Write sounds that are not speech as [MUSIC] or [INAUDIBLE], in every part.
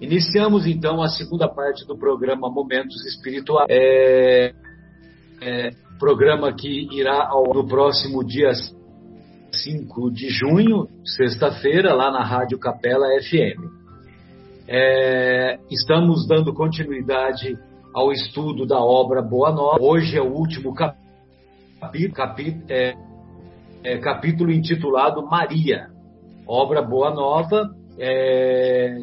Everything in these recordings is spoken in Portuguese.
Iniciamos então a segunda parte do programa Momentos Espirituais. É, é, programa que irá ao, no próximo dia 5 de junho, sexta-feira, lá na Rádio Capela FM. É, estamos dando continuidade ao estudo da obra Boa Nova. Hoje é o último capítulo, é, é, capítulo intitulado Maria, obra Boa Nova, é,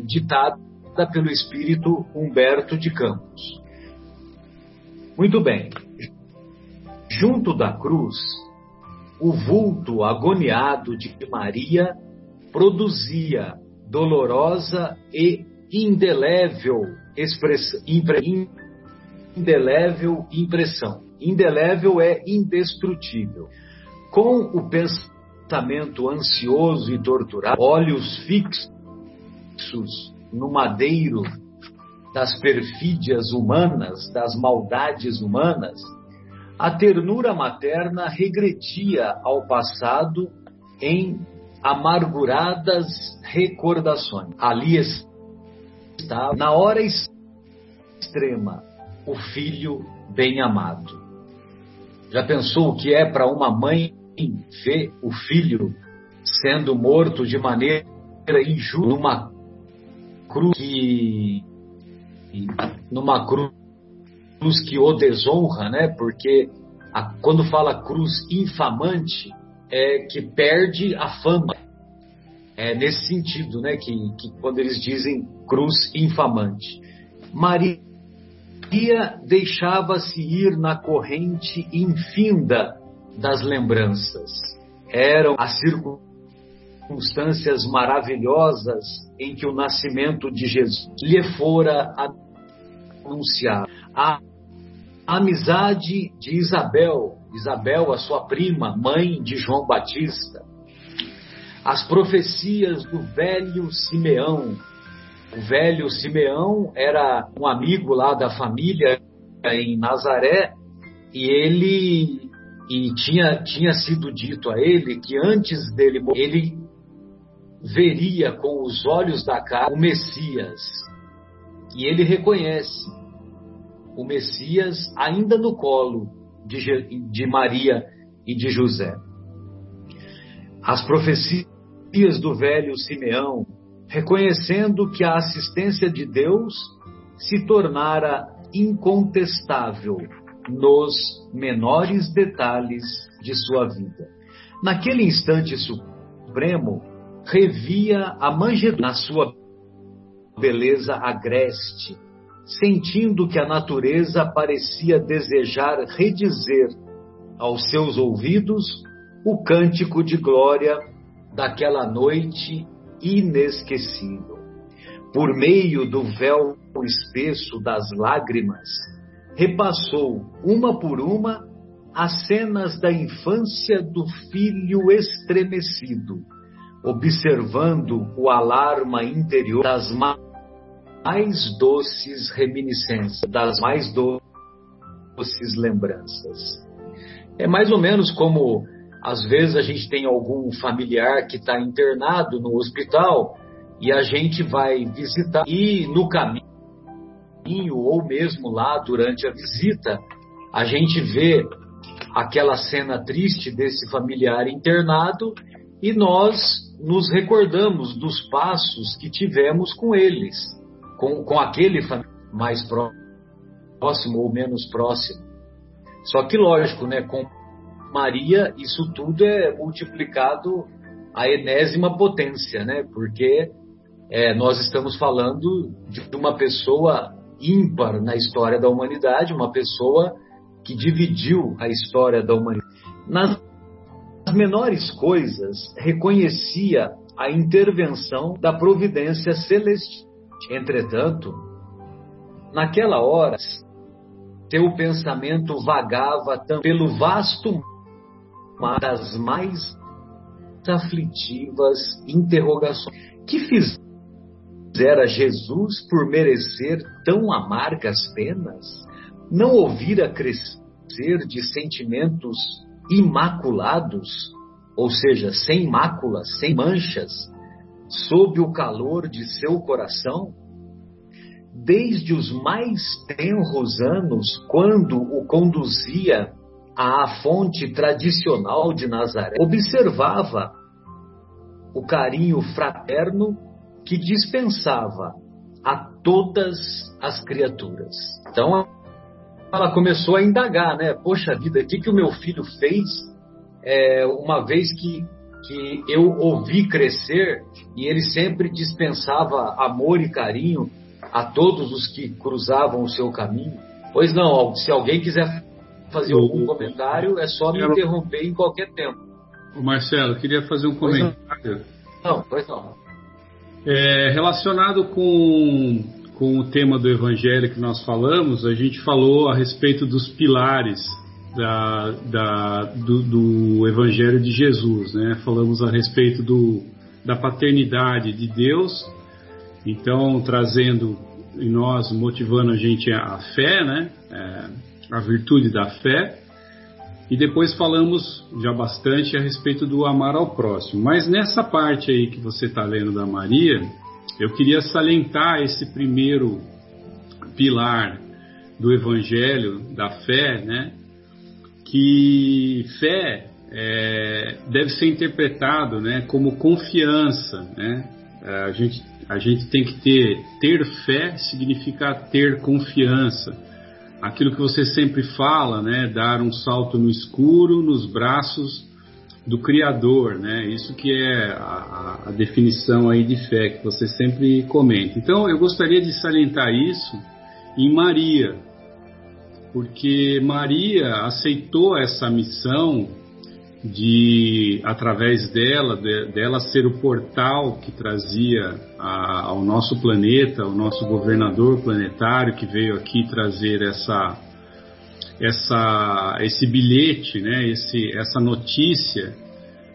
ditada pelo espírito Humberto de Campos. Muito bem. Junto da cruz, o vulto agoniado de Maria produzia dolorosa e indelével indelével impressão. Indelével é indestrutível. Com o pensamento ansioso e torturado, olhos fixos no madeiro das perfídias humanas, das maldades humanas, a ternura materna regredia ao passado em amarguradas recordações. Ali está, na hora extrema, o filho bem-amado. Já pensou o que é para uma mãe ver o filho sendo morto de maneira injusta numa cruz que numa cruz que o desonra, né? Porque a, quando fala cruz infamante, é que perde a fama. É nesse sentido, né? Que, que quando eles dizem cruz infamante. Maria deixava-se ir na corrente infinda das lembranças. Eram as circunstâncias maravilhosas em que o nascimento de Jesus lhe fora anunciado. A amizade de Isabel, Isabel, a sua prima, mãe de João Batista, as profecias do velho Simeão. O velho Simeão era um amigo lá da família em Nazaré e ele e tinha, tinha sido dito a ele que antes dele morrer, ele veria com os olhos da cara o Messias. E ele reconhece o Messias ainda no colo de, de Maria e de José. As profecias do velho Simeão, reconhecendo que a assistência de Deus se tornara incontestável nos menores detalhes de sua vida. Naquele instante supremo, revia a manjedoura na sua beleza agreste, sentindo que a natureza parecia desejar redizer aos seus ouvidos o cântico de glória daquela noite inesquecível. Por meio do véu espesso das lágrimas, repassou uma por uma as cenas da infância do filho estremecido, observando o alarma interior das mais doces reminiscências, das mais doces lembranças. É mais ou menos como, às vezes, a gente tem algum familiar que está internado no hospital e a gente vai visitar e no caminho, ou mesmo lá durante a visita, a gente vê aquela cena triste desse familiar internado e nós nos recordamos dos passos que tivemos com eles com, com aquele mais próximo ou menos próximo. Só que, lógico, né, com Maria, isso tudo é multiplicado à enésima potência, né? Porque é, nós estamos falando de uma pessoa ímpar na história da humanidade, uma pessoa que dividiu a história da humanidade. Nas menores coisas, reconhecia a intervenção da providência celestial Entretanto, naquela hora, teu pensamento vagava pelo vasto mar das mais aflitivas interrogações. Que fizera Jesus por merecer tão amargas penas? Não ouvira crescer de sentimentos imaculados, ou seja, sem máculas, sem manchas, sob o calor de seu coração? desde os mais tenros anos, quando o conduzia à fonte tradicional de Nazaré, observava o carinho fraterno que dispensava a todas as criaturas. Então ela começou a indagar, né? Poxa vida, o que, que o meu filho fez é, uma vez que, que eu ouvi crescer e ele sempre dispensava amor e carinho a todos os que cruzavam o seu caminho? Pois não, se alguém quiser fazer algum comentário, é só me interromper em qualquer tempo. O Marcelo, queria fazer um comentário. Não, pois não. É, relacionado com, com o tema do Evangelho que nós falamos, a gente falou a respeito dos pilares da, da, do, do, Evangelho de Jesus, né? Falamos a respeito do, da paternidade de Deus, então trazendo em nós, motivando a gente a fé, né? É, a virtude da fé. E depois falamos já bastante a respeito do amar ao próximo. Mas nessa parte aí que você está lendo da Maria, eu queria salientar esse primeiro pilar do Evangelho, da fé, né? Que fé é, deve ser interpretado né, como confiança, né? É, a gente, a gente tem que ter, ter fé significa ter confiança aquilo que você sempre fala, né, dar um salto no escuro, nos braços do Criador, né? Isso que é a, a, definição aí de fé que você sempre comenta. Então, eu gostaria de salientar isso em Maria, porque Maria aceitou essa missão de através dela, de, dela ser o portal que trazia a, ao nosso planeta, o nosso governador planetário que veio aqui trazer essa essa esse bilhete, né, esse essa notícia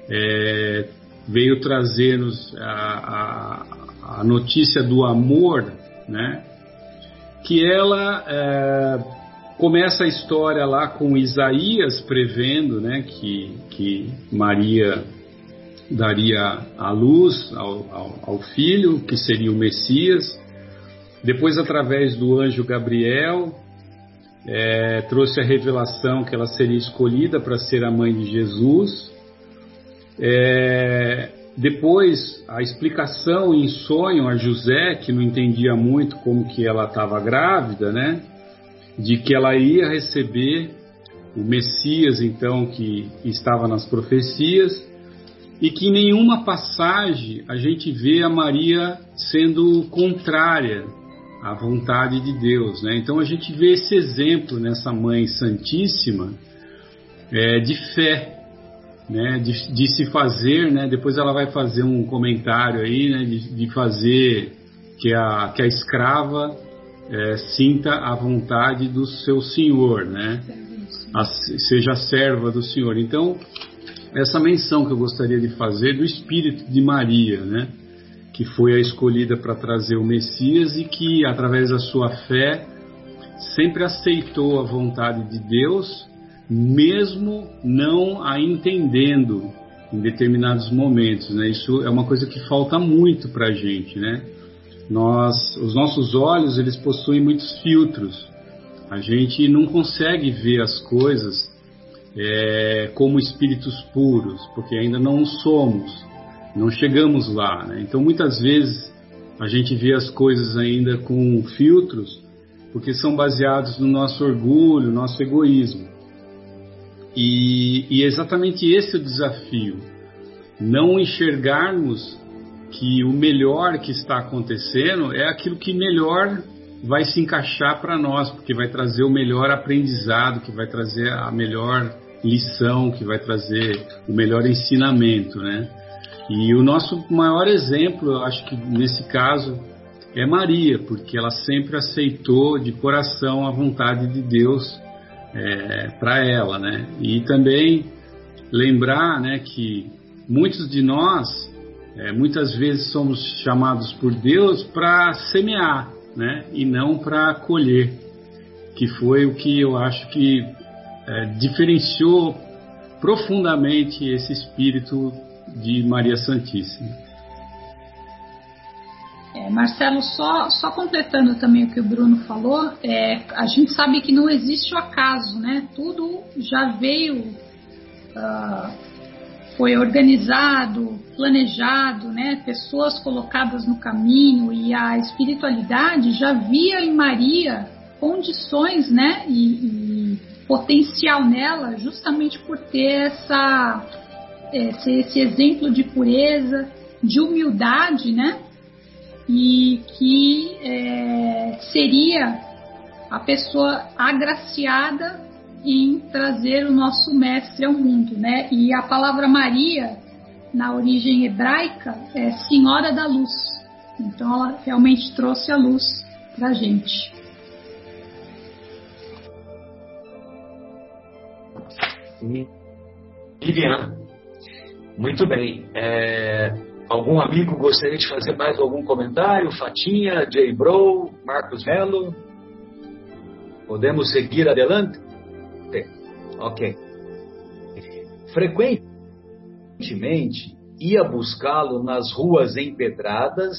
é, veio trazer-nos a, a, a, notícia do amor, né, que ela é, Começa a história lá com Isaías prevendo né, que, que Maria daria a luz ao, ao, ao filho, que seria o Messias. Depois, através do anjo Gabriel, é, trouxe a revelação que ela seria escolhida para ser a mãe de Jesus. É, depois, a explicação em sonho a José, que não entendia muito como que ela estava grávida, né? de que ela ia receber o Messias, então, que estava nas profecias, e que em nenhuma passagem a gente vê a Maria sendo contrária à vontade de Deus. Né? Então a gente vê esse exemplo nessa Mãe Santíssima é, de fé, né? de, de, se fazer, né? depois ela vai fazer um comentário aí, né? de, de fazer que a, que a escrava é, sinta a vontade do seu senhor, né? A, seja serva do senhor. Então, essa menção que eu gostaria de fazer do espírito de Maria, né? Que foi a escolhida para trazer o Messias e que, através da sua fé, sempre aceitou a vontade de Deus, mesmo não a entendendo em determinados momentos, né? Isso é uma coisa que falta muito para a gente, né? Nós, os nossos olhos, eles possuem muitos filtros. A gente não consegue ver as coisas é, como espíritos puros, porque ainda não somos, não chegamos lá. Né? Então, muitas vezes, a gente vê as coisas ainda com filtros, porque são baseados no nosso orgulho, nosso egoísmo. E, e é exatamente esse é o desafio. Não enxergarmos que o melhor que está acontecendo é aquilo que melhor vai se encaixar para nós, porque vai trazer o melhor aprendizado, que vai trazer a melhor lição, que vai trazer o melhor ensinamento, né? E o nosso maior exemplo, eu acho que nesse caso, é Maria, porque ela sempre aceitou de coração a vontade de Deus é, para ela, né? E também lembrar, né, que muitos de nós é, muitas vezes somos chamados por Deus para semear, né? E não para colher, que foi o que eu acho que é, diferenciou profundamente esse espírito de Maria Santíssima. É, Marcelo, só, só completando também o que o Bruno falou, é, a gente sabe que não existe o acaso, né? Tudo já veio, uh, foi organizado, planejado, né? Pessoas colocadas no caminho e a espiritualidade já via em Maria condições, né? E, e potencial nela, justamente por ter essa, esse, esse exemplo de pureza, de humildade, né? e que é, seria a pessoa agraciada em trazer o nosso mestre ao mundo, né? E a palavra Maria na origem hebraica é Senhora da Luz. Então ela realmente trouxe a luz para gente. Viviane, muito bem. É, Algum amigo gostaria de fazer mais algum comentário? Fatinha, Jay Bro, Marcos Melo? Podemos seguir adelante? Ok. Frequentemente ia buscá-lo nas ruas empedradas,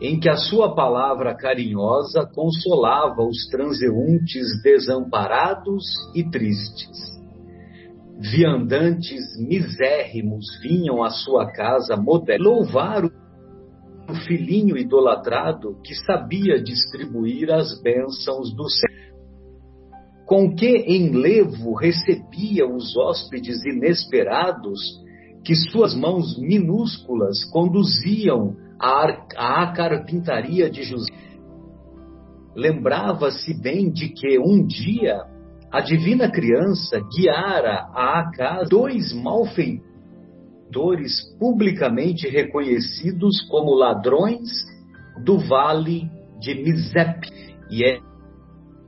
em que a sua palavra carinhosa consolava os transeuntes desamparados e tristes viandantes misérrimos vinham à sua casa modesta louvar o filhinho idolatrado que sabia distribuir as bênçãos do céu. Com que enlevo recebia os hóspedes inesperados que suas mãos minúsculas conduziam à, à carpintaria de José. Lembrava-se bem de que um dia a divina criança guiara a casa dois malfeitores publicamente reconhecidos como ladrões do vale de Mizep. E é,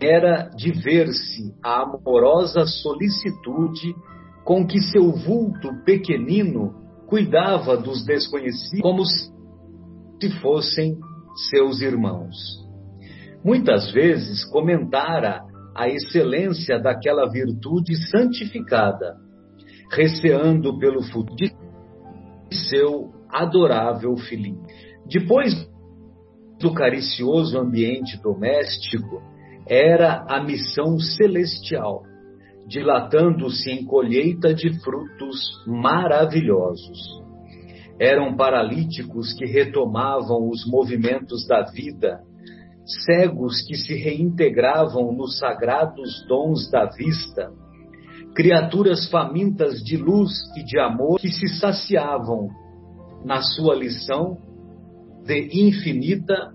era de ver-se a amorosa solicitude com que seu vulto pequenino cuidava dos desconhecidos como se fossem seus irmãos. Muitas vezes comentara a excelência daquela virtude santificada, receando pelo futuro de seu adorável filhinho. Depois do caricioso ambiente doméstico, era a missão celestial, dilatando-se em colheita de frutos maravilhosos. Eram paralíticos que retomavam os movimentos da vida cegos que se reintegravam nos sagrados dons da vista, criaturas famintas de luz e de amor que se saciavam na sua lição de infinita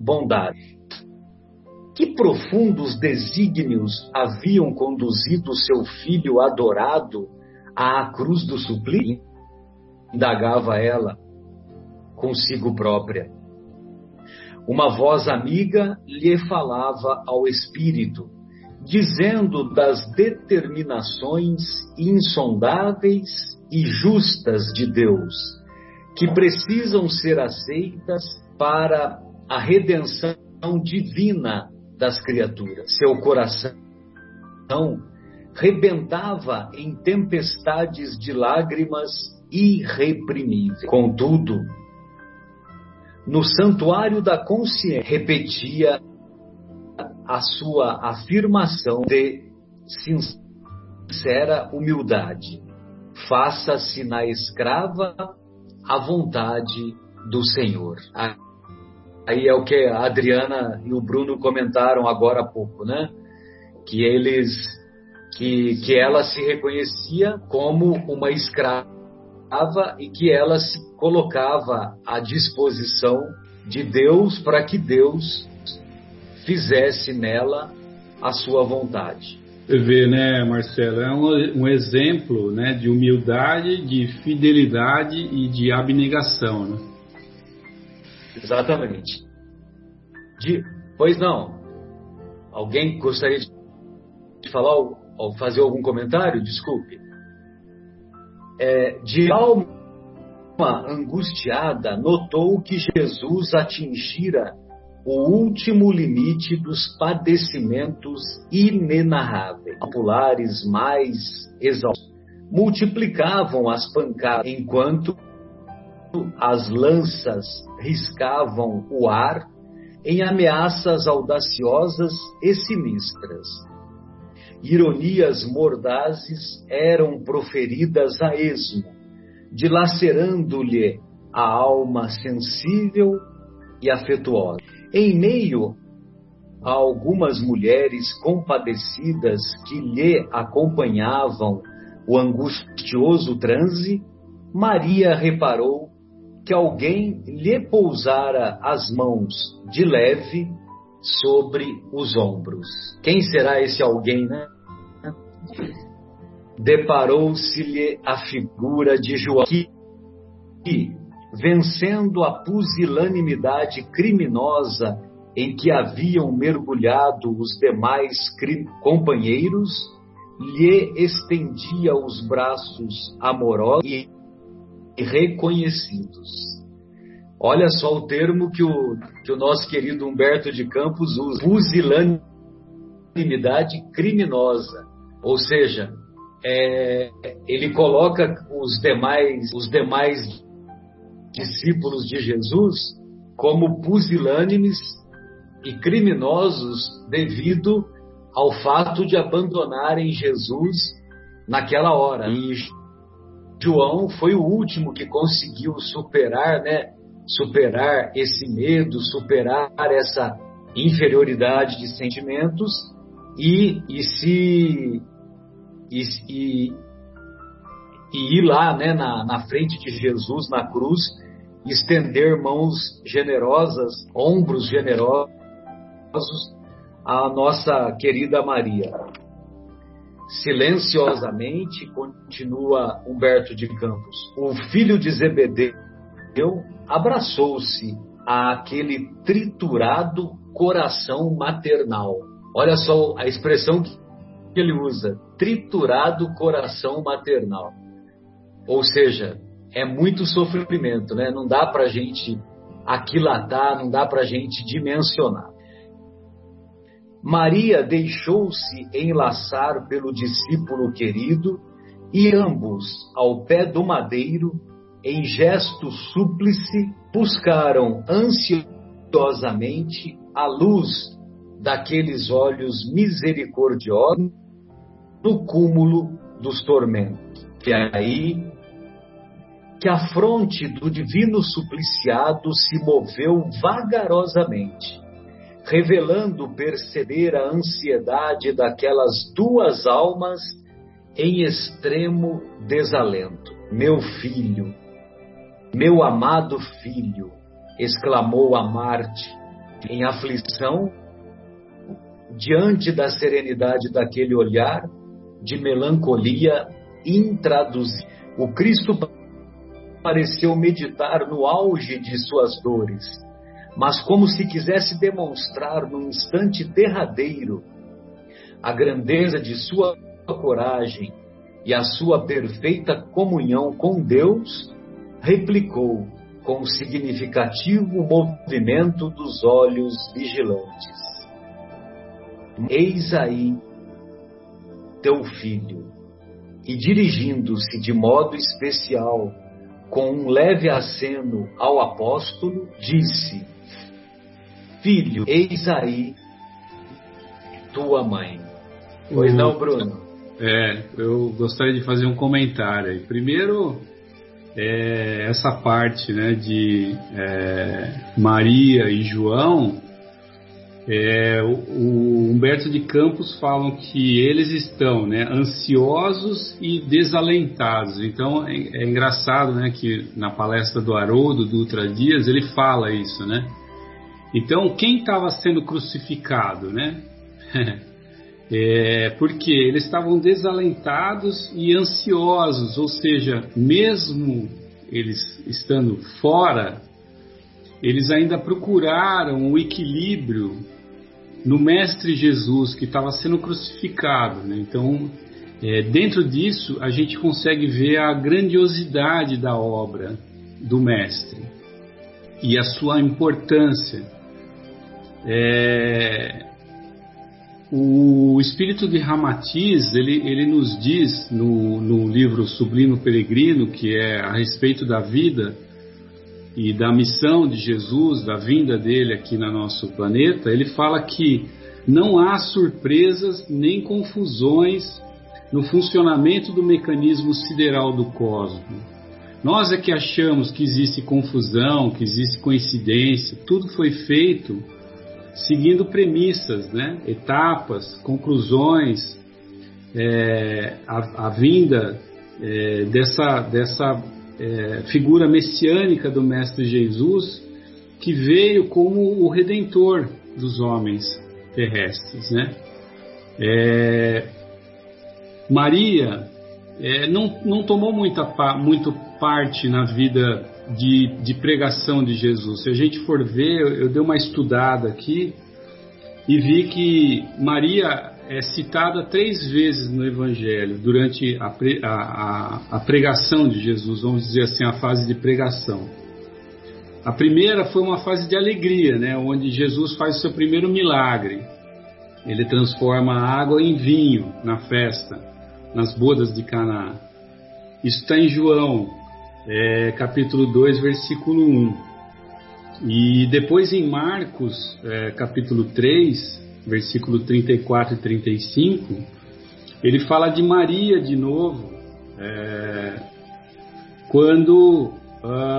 bondade. Que profundos desígnios haviam conduzido seu filho adorado à cruz do suplício? Indagava ela consigo própria uma voz amiga lhe falava ao espírito, dizendo das determinações insondáveis e justas de Deus, que precisam ser aceitas para a redenção divina das criaturas. Seu coração rebentava em tempestades de lágrimas irreprimíveis. Contudo, no santuário da consciência, repetia a sua afirmação de sincera humildade: faça-se na escrava a vontade do Senhor. Aí é o que a Adriana e o Bruno comentaram agora há pouco, né? Que eles, que, que ela se reconhecia como uma escrava e que ela se colocava à disposição de Deus para que Deus fizesse nela a sua vontade. Você vê, né, Marcelo? É um, um exemplo né, de humildade, de fidelidade e de abnegação. Né? Exatamente. De, pois não. Alguém gostaria de falar ou fazer algum comentário? Desculpe é, de alma angustiada, notou que Jesus atingira o último limite dos padecimentos inenarráveis. Populares mais exaustos multiplicavam as pancadas, enquanto as lanças riscavam o ar em ameaças audaciosas e sinistras. Ironias mordazes eram proferidas a esmo, dilacerando-lhe a alma sensível e afetuosa. Em meio a algumas mulheres compadecidas que lhe acompanhavam o angustioso transe, Maria reparou que alguém lhe pousara as mãos de leve sobre os ombros. Quem será esse alguém, né? Deparou-se-lhe a figura de João, que, vencendo a pusilanimidade criminosa em que haviam mergulhado os demais companheiros, lhe estendia os braços amorosos e reconhecidos. Olha só o termo que o, que o nosso querido Humberto de Campos usa: pusilanimidade criminosa. Ou seja, é, ele coloca os demais, os demais discípulos de Jesus como pusilânimes e criminosos devido ao fato de abandonarem Jesus naquela hora. E João foi o último que conseguiu superar, né? Superar esse medo, superar essa inferioridade de sentimentos e, e se e, e, e ir lá, né, na, na frente de Jesus na cruz, estender mãos generosas, ombros generosos à nossa querida Maria. Silenciosamente, continua Humberto de Campos, o filho de Zebedeu abraçou-se àquele triturado coração maternal. Olha só a expressão que ele usa: triturado coração maternal. Ou seja, é muito sofrimento, né? Não dá para a gente aquilatar, não dá para gente dimensionar. Maria deixou-se enlaçar pelo discípulo querido e ambos, ao pé do madeiro, em gesto súplice, buscaram ansiosamente a luz daqueles olhos misericordiosos no cúmulo dos tormentos. É aí que a fronte do divino supliciado se moveu vagarosamente revelando perceber a ansiedade daquelas duas almas em extremo desalento. Meu filho, meu amado filho, exclamou a Marte em aflição diante da serenidade daquele olhar de melancolia intraduzível. O Cristo pareceu meditar no auge de suas dores mas como se quisesse demonstrar num instante derradeiro a grandeza de sua coragem e a sua perfeita comunhão com Deus, replicou com significativo movimento dos olhos vigilantes: Eis aí teu filho. E dirigindo-se de modo especial, com um leve aceno ao apóstolo, disse: Filho, eis aí tua mãe. Pois não, Bruno? É, eu gostaria de fazer um comentário aí. Primeiro, é, essa parte né, de é, Maria e João, é, o, o, Humberto de Campos falam que eles estão né, ansiosos e desalentados. Então é, é engraçado né, que na palestra do Haroldo, do Ultra Dias, ele fala isso, né? Então, quem estava sendo crucificado, né? [LAUGHS] é, porque eles estavam desalentados e ansiosos, ou seja, mesmo eles estando fora, eles ainda procuraram o equilíbrio no Mestre Jesus que estava sendo crucificado. Né? Então, é, dentro disso, a gente consegue ver a grandiosidade da obra do Mestre e a sua importância. É, o espírito de Ramatiz, ele, ele nos diz no, no livro Sublimo Peregrino, que é a respeito da vida, e da missão de Jesus, da vinda dele aqui no nosso planeta, ele fala que não há surpresas nem confusões no funcionamento do mecanismo sideral do cosmos. Nós é que achamos que existe confusão, que existe coincidência, tudo foi feito seguindo premissas, né? etapas, conclusões, é, a, a, vinda é, dessa, dessa é, figura messiânica do Mestre Jesus, que veio como o redentor dos homens terrestres. Né? É, Maria é, não, não tomou muita, muito parte na vida de, de, pregação de Jesus. Se a gente for ver, eu, eu dei uma estudada aqui e vi que Maria é citada três vezes no Evangelho durante a, a, a, pregação de Jesus, vamos dizer assim, a fase de pregação. A primeira foi uma fase de alegria, né, onde Jesus faz o seu primeiro milagre. Ele transforma a água em vinho na festa, nas bodas de Caná. Isso está em João, é, capítulo 2, versículo 1. E depois em Marcos, é, capítulo 3, versículo 34 e 35, ele fala de Maria de novo, é, quando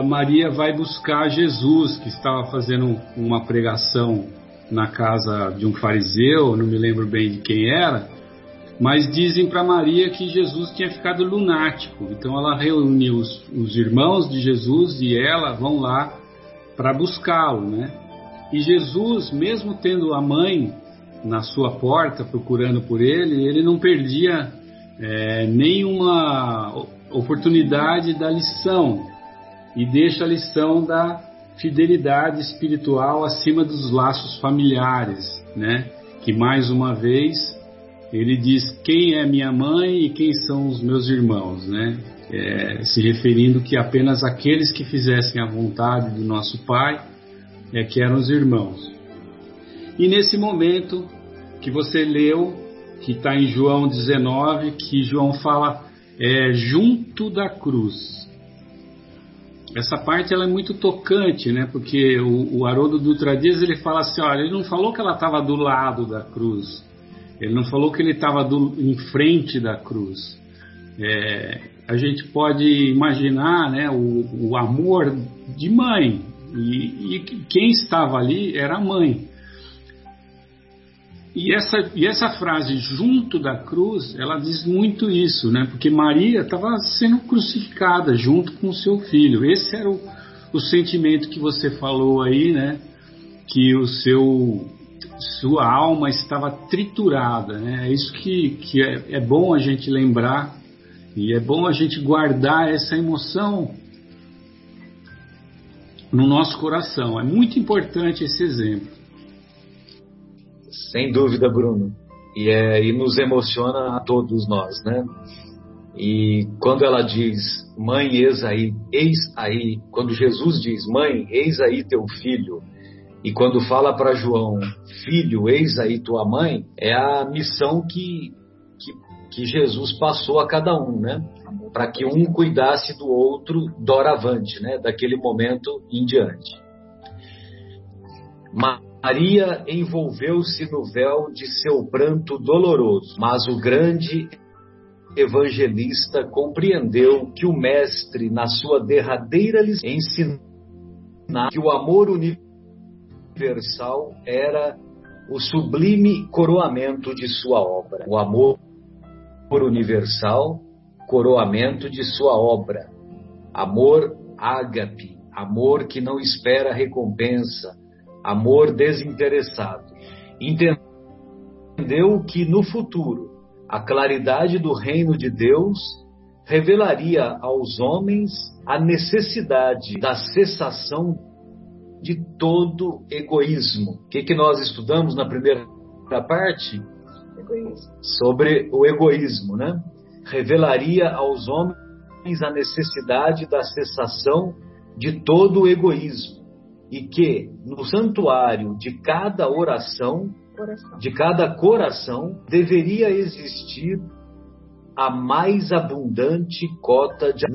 Maria vai buscar Jesus, que estava fazendo uma pregação na casa de um fariseu, não me lembro bem de quem era, mas dizem para Maria que Jesus tinha ficado lunático. Então ela reúne os, os irmãos de Jesus e ela vão lá para buscá-lo, né? E Jesus, mesmo tendo a mãe na sua porta procurando por ele, ele não perdia é, nenhuma oportunidade da lição e deixa a lição da fidelidade espiritual acima dos laços familiares, né? Que mais uma vez ele diz quem é minha mãe e quem são os meus irmãos, né? É, se referindo que apenas aqueles que fizessem a vontade do nosso Pai é que eram os irmãos. E nesse momento que você leu, que está em João 19, que João fala é, junto da cruz. Essa parte ela é muito tocante, né? Porque o, o Haroldo Dutra Dias ele fala assim, olha, ele não falou que ela estava do lado da cruz, ele não falou que ele estava em frente da cruz. É, a gente pode imaginar né, o, o amor de mãe, e, e, quem estava ali era a mãe. E essa, e essa frase, junto da cruz, ela diz muito isso, né? Porque Maria estava sendo crucificada junto com o seu filho. Esse era o, o sentimento que você falou aí, né? Que o seu sua alma estava triturada. Né? É isso que, que é, é bom a gente lembrar e é bom a gente guardar essa emoção no nosso coração. É muito importante esse exemplo. Sem dúvida, Bruno. E, é, e nos emociona a todos nós, né? E quando ela diz, mãe, eis aí, eis aí, quando Jesus diz, mãe, eis aí teu filho, e quando fala para João, filho, eis aí tua mãe, é a missão que, que, que Jesus passou a cada um, né? Para que um cuidasse do outro doravante, né? Daquele momento em diante. Maria envolveu-se no véu de seu pranto doloroso, mas o grande evangelista compreendeu que o Mestre, na sua derradeira lição, ensinar que o amor universal universal era o sublime coroamento de sua obra. O amor universal, coroamento de sua obra. Amor ágape, amor que não espera recompensa, amor desinteressado. Entendeu que no futuro a claridade do reino de Deus revelaria aos homens a necessidade da cessação de todo egoísmo. O que, que nós estudamos na primeira parte? Egoísmo. Sobre o egoísmo, né? Revelaria aos homens a necessidade da cessação de todo o egoísmo e que no santuário de cada oração, coração. de cada coração, deveria existir a mais abundante cota de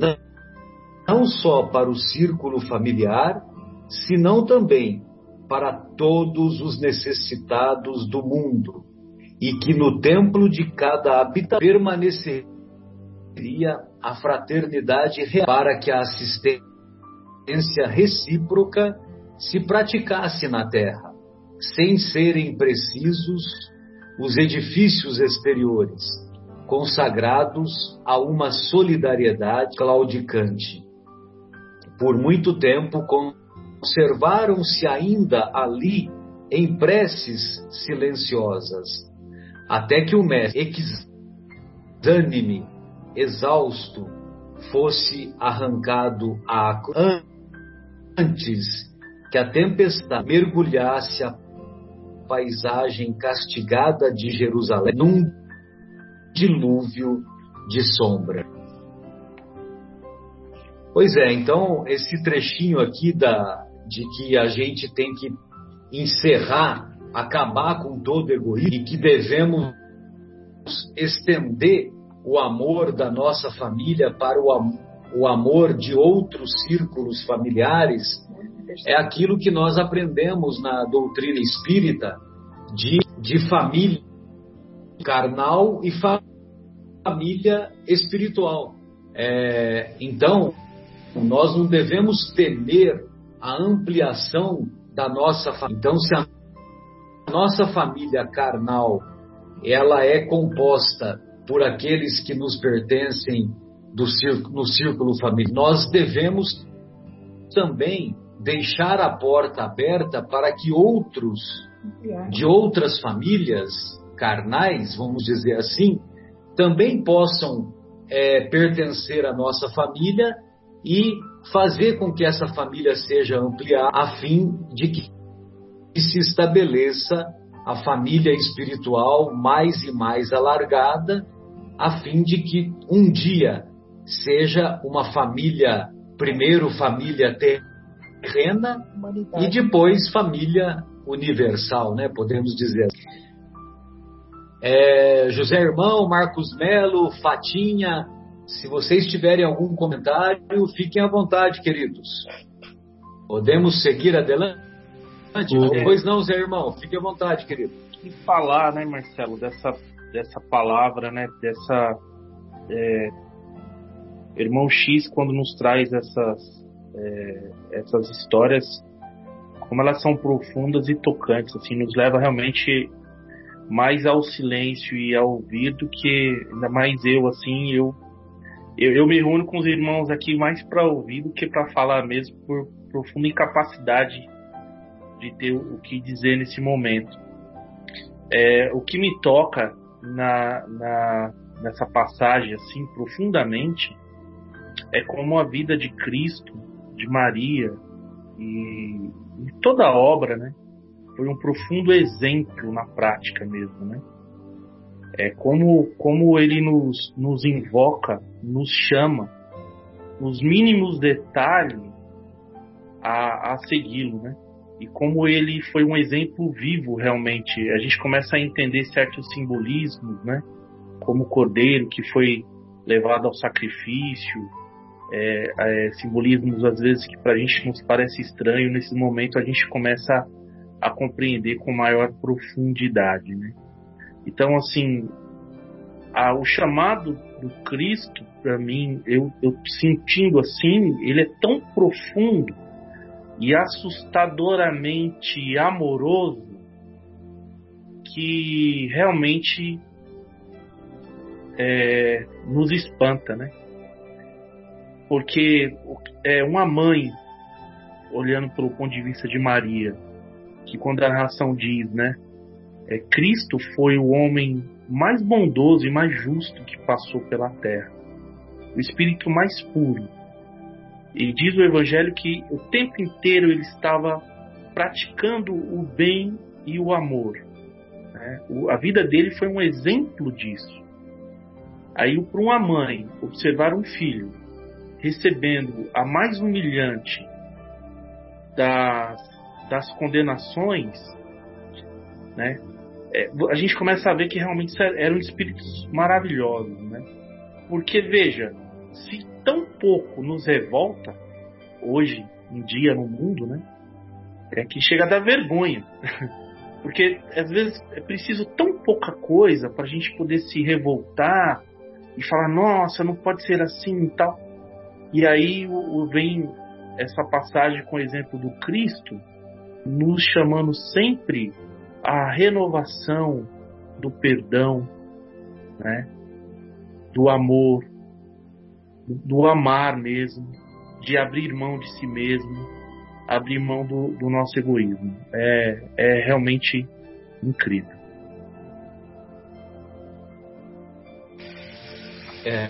não só para o círculo familiar, senão também para todos os necessitados do mundo, e que no templo de cada habitante permaneceria a fraternidade real para que a assistência recíproca se praticasse na terra, sem serem precisos os edifícios exteriores, consagrados a uma solidariedade claudicante. Por muito tempo conservaram-se ainda ali em preces silenciosas, até que o mestre, exânime, exausto, fosse arrancado à antes que a tempestade mergulhasse a paisagem castigada de Jerusalém num dilúvio de sombra. Pois é, então esse trechinho aqui da, de que a gente tem que encerrar, acabar com todo egoísmo e que devemos estender o amor da nossa família para o, o amor de outros círculos familiares, é aquilo que nós aprendemos na doutrina espírita de, de família carnal e família espiritual. É, então, nós não devemos temer a ampliação da nossa família. Então, se a nossa família carnal ela é composta por aqueles que nos pertencem do círculo, no círculo familiar, nós devemos também deixar a porta aberta para que outros de outras famílias carnais, vamos dizer assim, também possam é, pertencer à nossa família e fazer com que essa família seja ampliada, a fim de que se estabeleça a família espiritual mais e mais alargada, a fim de que um dia seja uma família, primeiro família terrena e depois família universal, né? Podemos dizer. É, José Irmão, Marcos Melo, Fatinha, se vocês tiverem algum comentário, fiquem à vontade, queridos. Podemos seguir adelante? É. Pois não, Zé Irmão, fique à vontade, querido. E falar, né, Marcelo, dessa, dessa palavra, né, dessa. É, Irmão X, quando nos traz essas, é, essas histórias, como elas são profundas e tocantes, assim, nos leva realmente mais ao silêncio e ao ouvido que ainda mais eu, assim, eu eu, eu me reúno com os irmãos aqui mais para ouvir do que para falar mesmo, por profunda incapacidade de ter o que dizer nesse momento. É, o que me toca na, na, nessa passagem assim profundamente é como a vida de Cristo, de Maria e, e toda a obra, né, foi um profundo exemplo na prática mesmo, né? É como, como ele nos, nos invoca, nos chama, os mínimos detalhes a, a segui-lo, né? E como ele foi um exemplo vivo realmente. A gente começa a entender certos simbolismos, né? Como o cordeiro que foi levado ao sacrifício, é, é, simbolismos às vezes que para a gente nos parece estranho, nesse momento a gente começa a compreender com maior profundidade, né? Então, assim, a, o chamado do Cristo, para mim, eu, eu sentindo assim, ele é tão profundo e assustadoramente amoroso que realmente é, nos espanta, né? Porque é uma mãe olhando pelo ponto de vista de Maria, que quando a narração diz, né, é, Cristo foi o homem mais bondoso e mais justo que passou pela terra, o espírito mais puro. E diz o Evangelho que o tempo inteiro ele estava praticando o bem e o amor. Né? O, a vida dele foi um exemplo disso. Aí, para uma mãe observar um filho recebendo a mais humilhante das, das condenações, né? É, a gente começa a ver que realmente eram espíritos maravilhosos, né? Porque veja, se tão pouco nos revolta hoje em dia no mundo, né? É que chega a dar vergonha. [LAUGHS] Porque às vezes é preciso tão pouca coisa para a gente poder se revoltar e falar, nossa, não pode ser assim e tal. E aí vem essa passagem com o exemplo do Cristo, nos chamando sempre à renovação do perdão, né? do amor, do amar mesmo, de abrir mão de si mesmo, abrir mão do, do nosso egoísmo. É, é realmente incrível. É,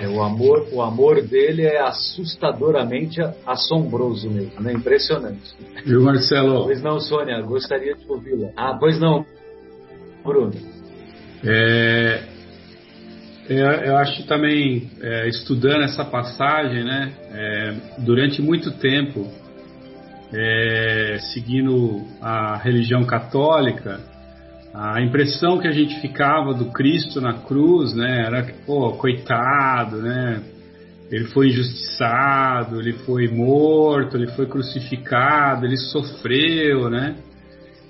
é, o amor, o amor dele é assustadoramente assombroso mesmo, né? Impressionante. Viu, Marcelo? Pois não, Sônia, gostaria de ouvi-la. Ah, pois não, Bruno. É, é, eu acho também, é, estudando essa passagem, né, é, durante muito tempo, é, seguindo a religião católica, a impressão que a gente ficava do Cristo na cruz, né, era pô, coitado, né, ele foi injustiçado, ele foi morto, ele foi crucificado, ele sofreu, né,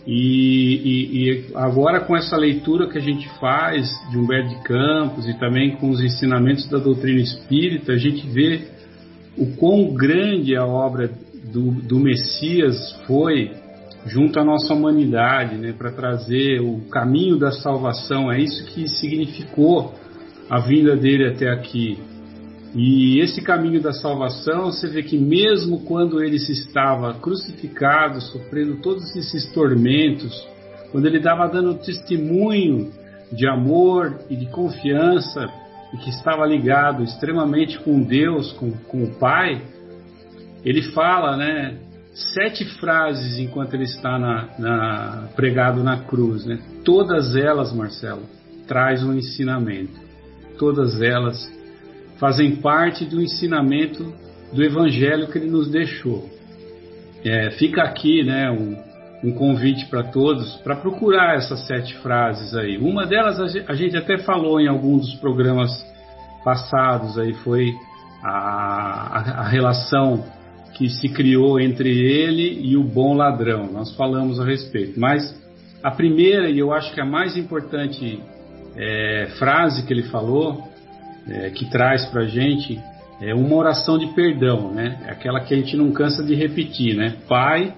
e, e, e, agora com essa leitura que a gente faz de Humberto de Campos e também com os ensinamentos da doutrina espírita, a gente vê o quão grande a obra do, do Messias foi junto à nossa humanidade, né, para trazer o caminho da salvação. É isso que significou a vinda dele até aqui. E esse caminho da salvação, você vê que mesmo quando ele se estava crucificado, sofrendo todos esses tormentos, quando ele estava dando testemunho de amor e de confiança e que estava ligado extremamente com Deus, com, com o Pai, ele fala, né, sete frases enquanto ele está na, na, pregado na cruz, né? Todas elas, Marcelo, traz um ensinamento. Todas elas fazem parte do ensinamento do Evangelho que ele nos deixou. É, fica aqui, né, um, um convite para todos para procurar essas sete frases aí. Uma delas a gente até falou em alguns dos programas passados aí foi a, a, a relação que se criou entre ele e o bom ladrão. Nós falamos a respeito. Mas a primeira e eu acho que a mais importante é, frase que ele falou é, que traz para a gente é uma oração de perdão, né? É aquela que a gente não cansa de repetir, né? Pai,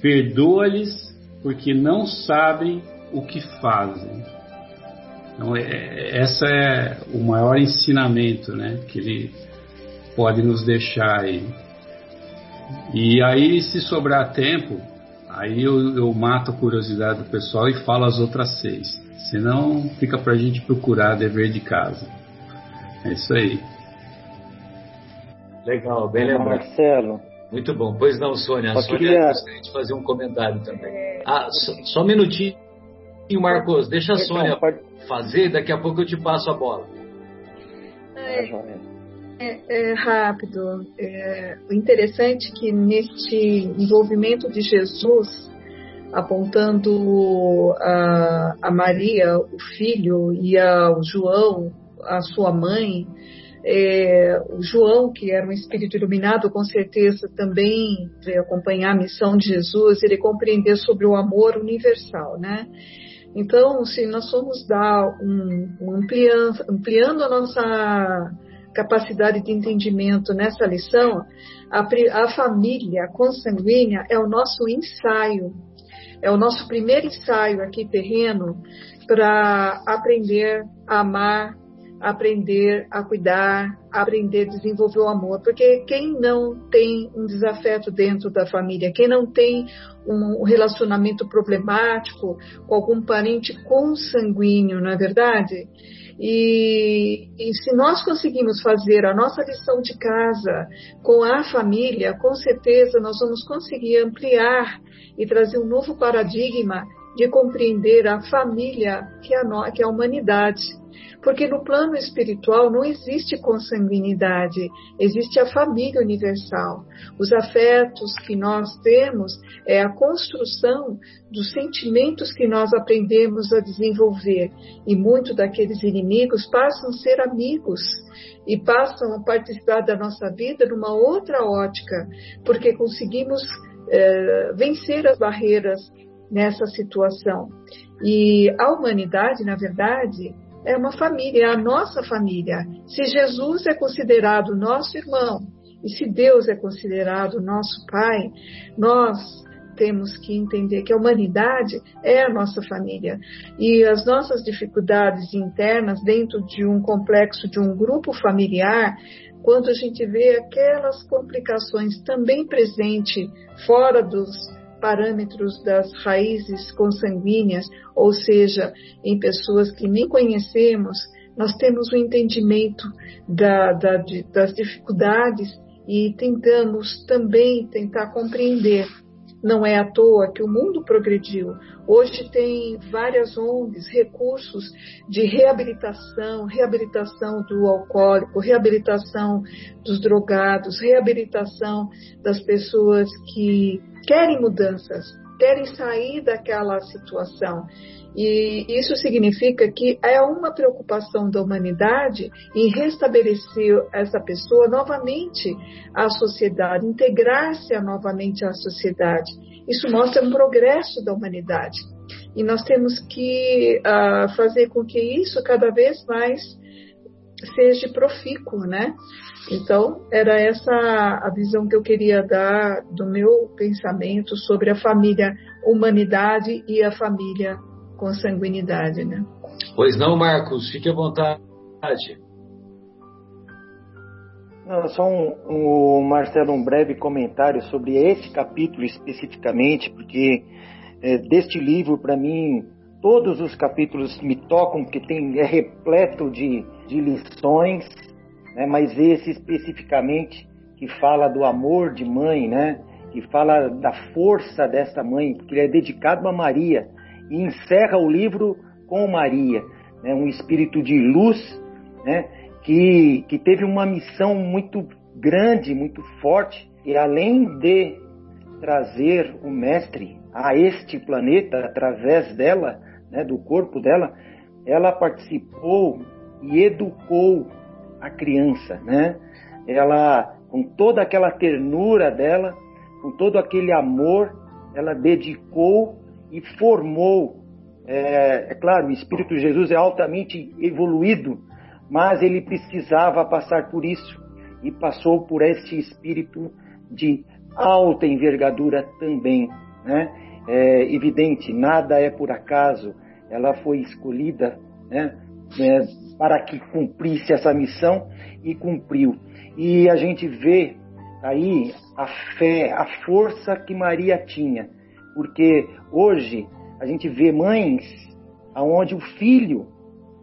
perdoa-lhes porque não sabem o que fazem. Então, é, essa é o maior ensinamento, né? Que ele pode nos deixar aí. E aí, se sobrar tempo, aí eu, eu mato a curiosidade do pessoal e falo as outras seis. Senão, fica para a gente procurar dever de casa. É isso aí. Legal, bem lembrado. Marcelo. Muito bom. Pois não, Sônia. A Sônia queria... gostaria de fazer um comentário também. Ah, só, só um minutinho, Marcos. Deixa a então, Sônia fazer, daqui a pouco eu te passo a bola. É, é, é rápido. É, o interessante é que neste envolvimento de Jesus apontando a, a Maria, o filho, e ao João, a sua mãe, é, o João, que era um espírito iluminado, com certeza também veio acompanhar a missão de Jesus, ele compreender sobre o amor universal, né? Então, se nós formos dar um, um ampliando, ampliando a nossa capacidade de entendimento nessa lição, a, a família consanguínea é o nosso ensaio, é o nosso primeiro ensaio aqui terreno para aprender a amar aprender a cuidar, aprender a desenvolver o amor. Porque quem não tem um desafeto dentro da família, quem não tem um relacionamento problemático com algum parente consanguíneo, não é verdade? E, e, se nós conseguimos fazer a nossa lição de casa com a família, com certeza nós vamos conseguir ampliar e trazer um novo paradigma de compreender a família que é a, que é a humanidade. Porque no plano espiritual não existe consanguinidade, existe a família universal. Os afetos que nós temos é a construção dos sentimentos que nós aprendemos a desenvolver. E muitos daqueles inimigos passam a ser amigos e passam a participar da nossa vida numa outra ótica, porque conseguimos é, vencer as barreiras nessa situação. E a humanidade, na verdade, é uma família, é a nossa família. Se Jesus é considerado nosso irmão e se Deus é considerado nosso Pai, nós temos que entender que a humanidade é a nossa família. E as nossas dificuldades internas dentro de um complexo, de um grupo familiar, quando a gente vê aquelas complicações também presentes fora dos parâmetros das raízes consanguíneas, ou seja, em pessoas que nem conhecemos, nós temos o um entendimento da, da, de, das dificuldades e tentamos também tentar compreender não é à toa que o mundo progrediu. Hoje tem várias ONGs, recursos de reabilitação, reabilitação do alcoólico, reabilitação dos drogados, reabilitação das pessoas que querem mudanças, querem sair daquela situação. E isso significa que é uma preocupação da humanidade em restabelecer essa pessoa novamente à sociedade, integrar-se novamente à sociedade. Isso mostra um progresso da humanidade. E nós temos que uh, fazer com que isso cada vez mais seja profícuo, né? Então, era essa a visão que eu queria dar do meu pensamento sobre a família humanidade e a família consanguinidade, né? Pois não, Marcos, fique à vontade. Não, só um, um, Marcelo, um breve comentário sobre esse capítulo especificamente, porque é, deste livro, para mim, todos os capítulos me tocam, porque tem, é repleto de, de lições, né, mas esse especificamente, que fala do amor de mãe, né, que fala da força desta mãe, porque ele é dedicado a Maria, e encerra o livro com Maria, né, um espírito de luz, né, que, que teve uma missão muito grande, muito forte, e além de trazer o Mestre a este planeta através dela, né, do corpo dela, ela participou e educou a criança, né? Ela, com toda aquela ternura dela, com todo aquele amor, ela dedicou e formou. É, é claro, o Espírito de Jesus é altamente evoluído, mas ele precisava passar por isso e passou por este espírito de alta envergadura também. Né? É evidente, nada é por acaso, ela foi escolhida né, né, para que cumprisse essa missão e cumpriu. E a gente vê aí a fé, a força que Maria tinha porque hoje a gente vê mães onde o filho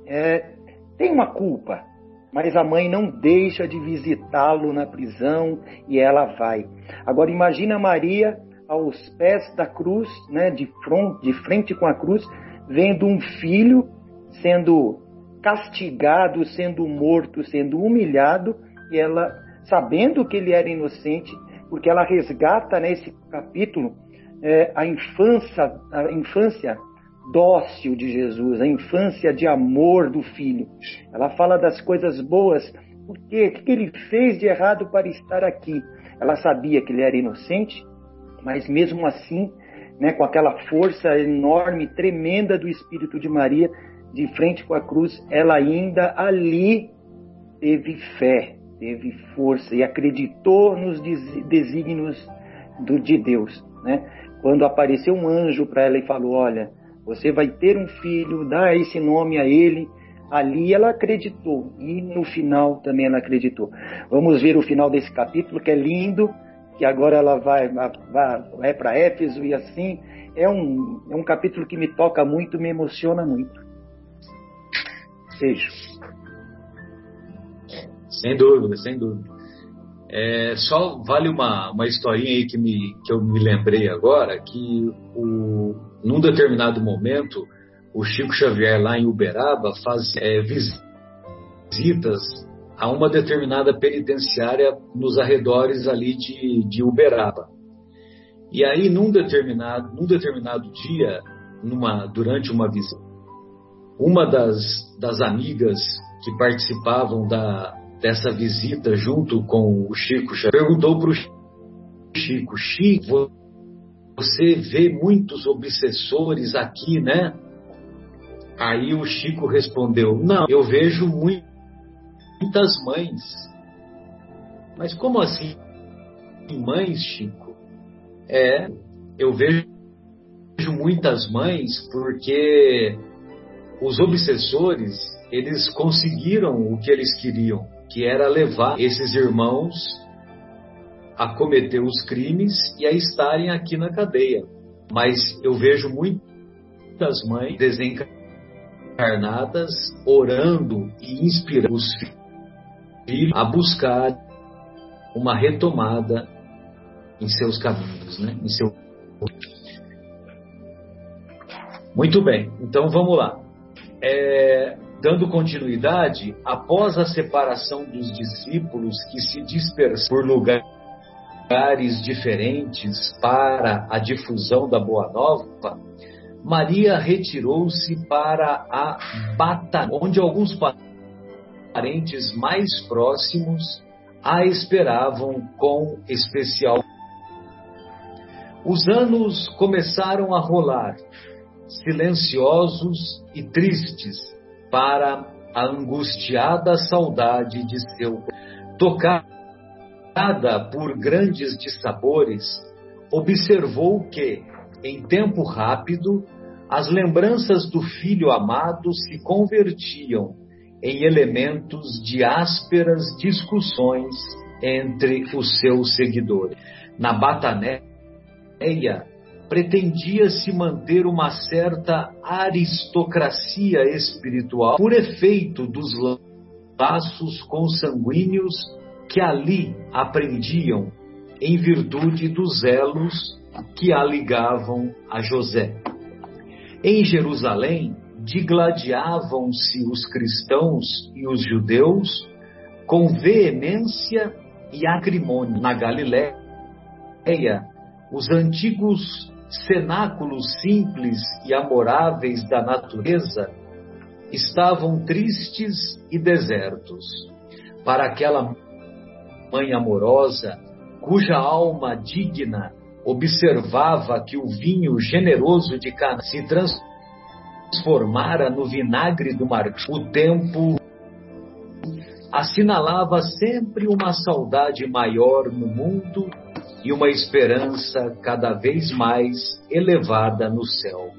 é, tem uma culpa, mas a mãe não deixa de visitá-lo na prisão e ela vai. Agora imagina Maria aos pés da cruz, né, de, front, de frente com a cruz, vendo um filho sendo castigado, sendo morto, sendo humilhado, e ela, sabendo que ele era inocente, porque ela resgata nesse capítulo é, a infância, a infância dócil de Jesus, a infância de amor do Filho. Ela fala das coisas boas. Por quê? O que ele fez de errado para estar aqui? Ela sabia que ele era inocente, mas mesmo assim, né, com aquela força enorme, tremenda do Espírito de Maria, de frente com a cruz, ela ainda ali teve fé, teve força e acreditou nos desígnios do, de Deus. Né? quando apareceu um anjo para ela e falou: Olha, você vai ter um filho, dá esse nome a ele. Ali ela acreditou e no final também ela acreditou. Vamos ver o final desse capítulo que é lindo, que agora ela vai, vai, para Éfeso e assim. É um, é um capítulo que me toca muito, me emociona muito. Beijo. Sem dúvida, sem dúvida. É, só vale uma, uma historinha aí que, me, que eu me lembrei agora, que o, num determinado momento o Chico Xavier lá em Uberaba faz é, visitas a uma determinada penitenciária nos arredores ali de, de Uberaba. E aí, num determinado, num determinado dia, numa, durante uma visita, uma das, das amigas que participavam da, dessa visita junto com o Chico perguntou para o Chico: Chico, você vê muitos obsessores aqui, né? Aí o Chico respondeu: Não, eu vejo muitas mães. Mas como assim mães, Chico? É, eu vejo muitas mães porque os obsessores, eles conseguiram o que eles queriam, que era levar esses irmãos a cometer os crimes e a estarem aqui na cadeia. Mas eu vejo muitas mães desencarnadas encarnadas orando e inspirando os filhos a buscar uma retomada em seus caminhos, né? Em seu... Muito bem, então vamos lá. É, dando continuidade, após a separação dos discípulos que se dispersaram por lugares diferentes para a difusão da Boa Nova, Maria retirou-se para a Bata, onde alguns parentes mais próximos a esperavam com especial. Os anos começaram a rolar, silenciosos e tristes, para a angustiada saudade de seu. Tocada por grandes dissabores, observou que, em tempo rápido, as lembranças do filho amado se convertiam em elementos de ásperas discussões entre os seus seguidores. Na Bataneia, pretendia-se manter uma certa aristocracia espiritual por efeito dos laços consanguíneos que ali aprendiam em virtude dos elos que a ligavam a José. Em Jerusalém, digladiavam-se os cristãos e os judeus com veemência e acrimônia. Na Galiléia, os antigos cenáculos simples e amoráveis da natureza estavam tristes e desertos. Para aquela mãe amorosa, cuja alma digna observava que o vinho generoso de Cana se transformara no vinagre do mar. O tempo assinalava sempre uma saudade maior no mundo e uma esperança cada vez mais elevada no céu.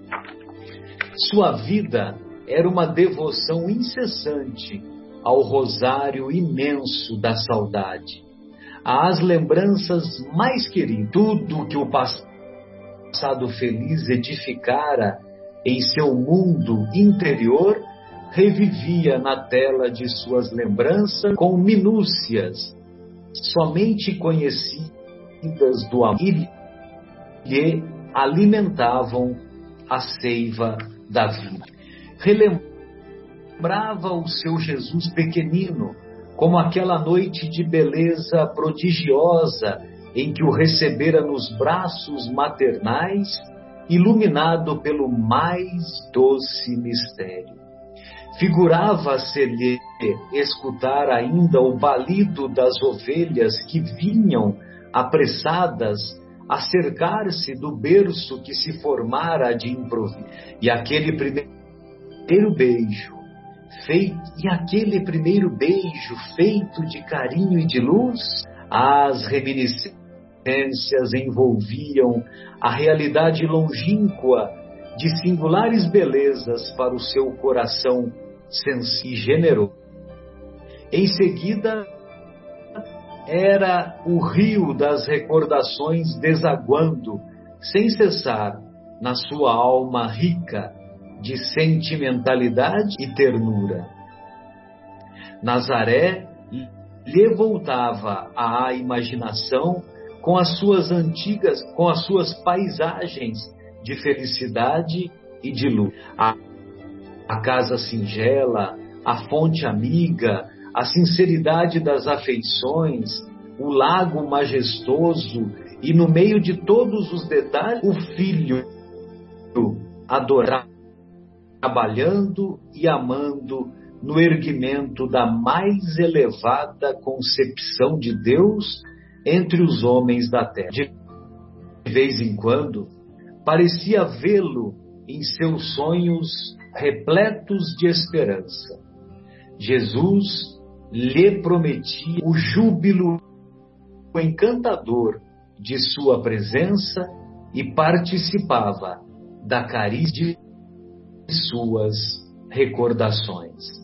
Sua vida era uma devoção incessante ao rosário imenso da saudade às lembranças mais queridas, tudo que o passado feliz edificara em seu mundo interior, revivia na tela de suas lembranças com minúcias somente conhecidas do amor e lhe alimentavam a seiva da vida. Relembrava o seu Jesus pequenino, como aquela noite de beleza prodigiosa em que o recebera nos braços maternais, iluminado pelo mais doce mistério. Figurava-se-lhe escutar ainda o balido das ovelhas que vinham apressadas a cercar-se do berço que se formara de improviso. E aquele primeiro beijo, feito e aquele primeiro beijo feito de carinho e de luz, as reminiscências envolviam a realidade longínqua de singulares belezas para o seu coração sensível e generoso. Em seguida, era o rio das recordações desaguando sem cessar na sua alma rica de sentimentalidade e ternura. Nazaré lhe voltava à imaginação com as suas antigas, com as suas paisagens de felicidade e de luz. A, a casa singela, a fonte amiga, a sinceridade das afeições, o lago majestoso e no meio de todos os detalhes, o filho adorar, trabalhando e amando no erguimento da mais elevada concepção de Deus entre os homens da terra. De vez em quando, parecia vê-lo em seus sonhos repletos de esperança. Jesus lhe prometia o júbilo encantador de sua presença e participava da carícia de suas recordações.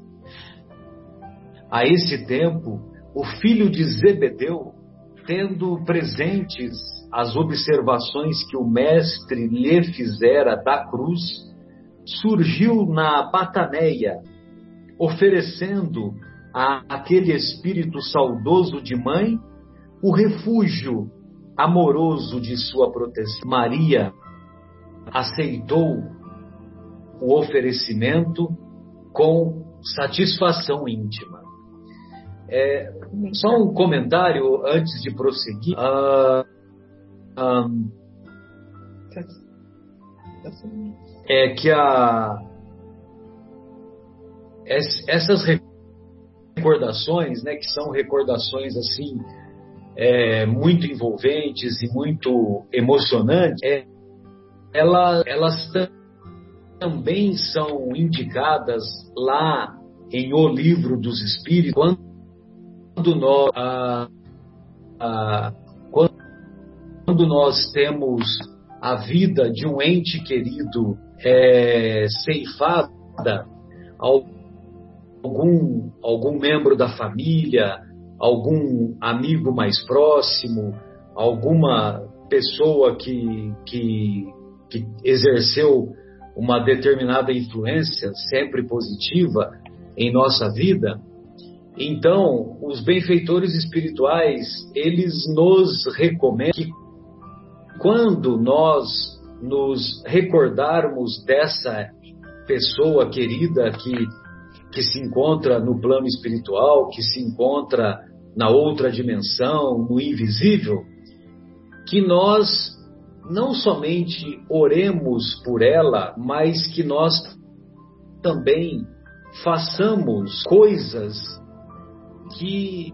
A esse tempo, o filho de Zebedeu, tendo presentes as observações que o mestre lhe fizera da cruz, surgiu na Bataneia, oferecendo a aquele espírito saudoso de mãe o refúgio amoroso de sua proteção. Maria aceitou o oferecimento com satisfação íntima. É, só um comentário antes de prosseguir. Um, é que a, essas recordações, né, que são recordações assim é, muito envolventes e muito emocionantes, é, ela, elas também são indicadas lá em O Livro dos Espíritos, quando nós, quando nós temos a vida de um ente querido é, ceifada, algum, algum membro da família, algum amigo mais próximo, alguma pessoa que, que, que exerceu uma determinada influência, sempre positiva, em nossa vida, então os benfeitores espirituais eles nos recomendam que quando nós nos recordarmos dessa pessoa querida que, que se encontra no plano espiritual, que se encontra na outra dimensão, no invisível, que nós não somente oremos por ela, mas que nós também façamos coisas que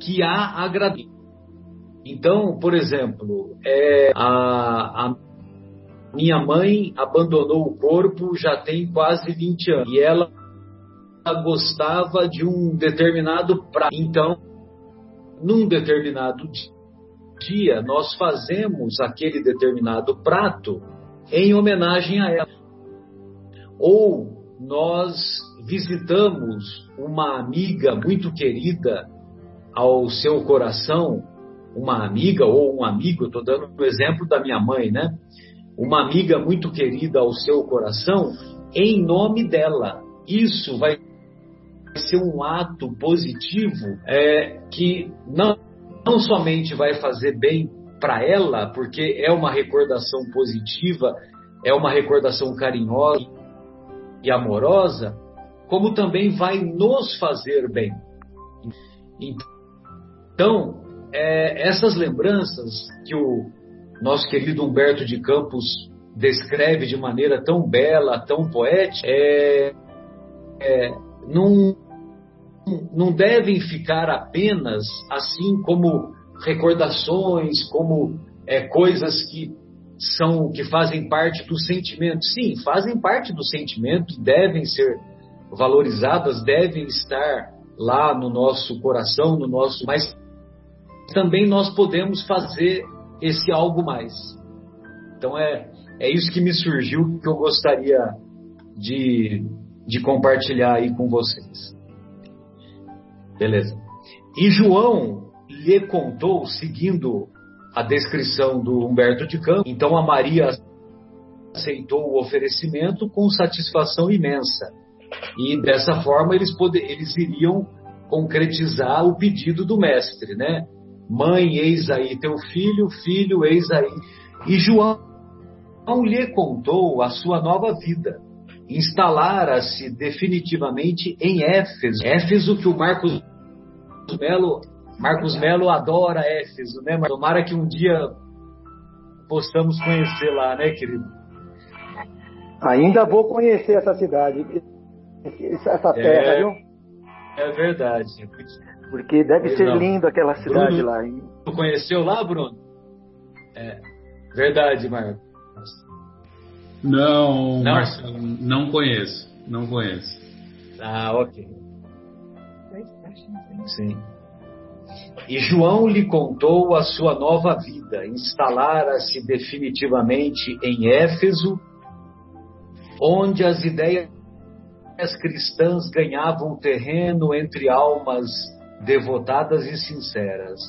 que a agradem. Então, por exemplo, é, a, a minha mãe abandonou o corpo já tem quase 20 anos e ela gostava de um determinado prato. Então, num determinado dia, nós fazemos aquele determinado prato em homenagem a ela. Ou nós visitamos uma amiga muito querida ao seu coração, uma amiga ou um amigo, estou dando o exemplo da minha mãe, né? Uma amiga muito querida ao seu coração, em nome dela. Isso vai ser um ato positivo é, que não, não somente vai fazer bem para ela, porque é uma recordação positiva, é uma recordação carinhosa e amorosa, como também vai nos fazer bem. Então, é, essas lembranças que o nosso querido Humberto de Campos descreve de maneira tão bela, tão poética, é, é, não, não devem ficar apenas assim como recordações, como é, coisas que são que fazem parte do sentimento. Sim, fazem parte do sentimento, devem ser valorizadas, devem estar lá no nosso coração, no nosso, mas também nós podemos fazer esse algo mais. Então é é isso que me surgiu que eu gostaria de, de compartilhar aí com vocês. Beleza. E João lhe contou, seguindo a descrição do Humberto de Campos. Então a Maria aceitou o oferecimento com satisfação imensa. E dessa forma eles, poder, eles iriam concretizar o pedido do mestre, né? Mãe, eis aí teu filho, filho, eis aí. E João lhe contou a sua nova vida. Instalara-se definitivamente em Éfeso. Éfeso que o Marcos Melo, Marcos Melo adora Éfeso, né? Tomara que um dia possamos conhecer lá, né, querido? Ainda vou conhecer essa cidade, essa terra, é, viu? É verdade. Porque deve ser Não. lindo aquela cidade Bruno, lá. Hein? Tu conheceu lá, Bruno? É. Verdade, Marcos. Não, Não? Marcelo, não conheço. Não conheço. Ah, ok. Sim. E João lhe contou a sua nova vida. Instalara-se definitivamente em Éfeso, onde as ideias cristãs ganhavam terreno entre almas devotadas e sinceras.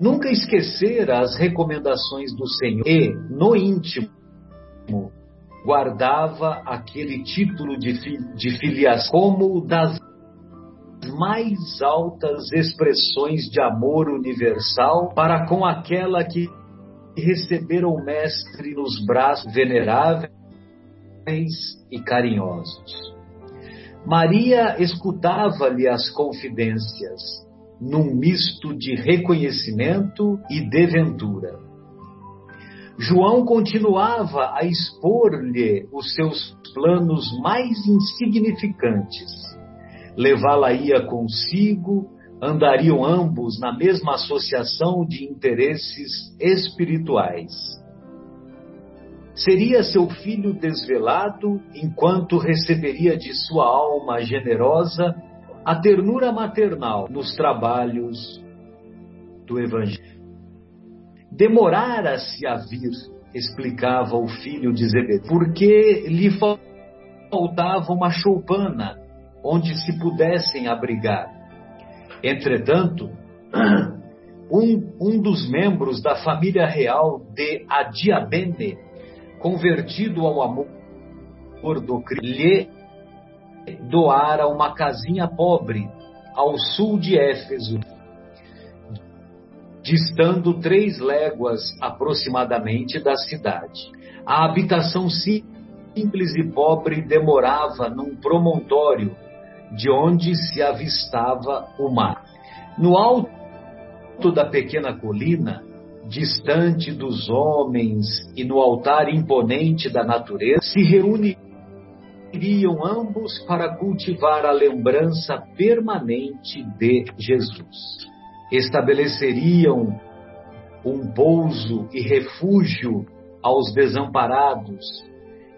Nunca esquecera as recomendações do Senhor e, no íntimo, guardava aquele título de, de filiação como das mais altas expressões de amor universal para com aquela que recebera o Mestre nos braços veneráveis e carinhosos. Maria escutava-lhe as confidências, num misto de reconhecimento e deventura. João continuava a expor-lhe os seus planos mais insignificantes. Levá-la-ia consigo, andariam ambos na mesma associação de interesses espirituais. Seria seu filho desvelado enquanto receberia de sua alma generosa a ternura maternal nos trabalhos do Evangelho. Demorara-se a vir, explicava o filho de Zebedeu, porque lhe faltava uma choupana onde se pudessem abrigar. Entretanto, um, um dos membros da família real de Adiabene, convertido ao amor do Cristo, lhe doara uma casinha pobre ao sul de Éfeso, distando três léguas aproximadamente da cidade. A habitação simples e pobre demorava num promontório de onde se avistava o mar. No alto da pequena colina, distante dos homens e no altar imponente da natureza, se reuniriam ambos para cultivar a lembrança permanente de Jesus. Estabeleceriam um pouso e refúgio aos desamparados,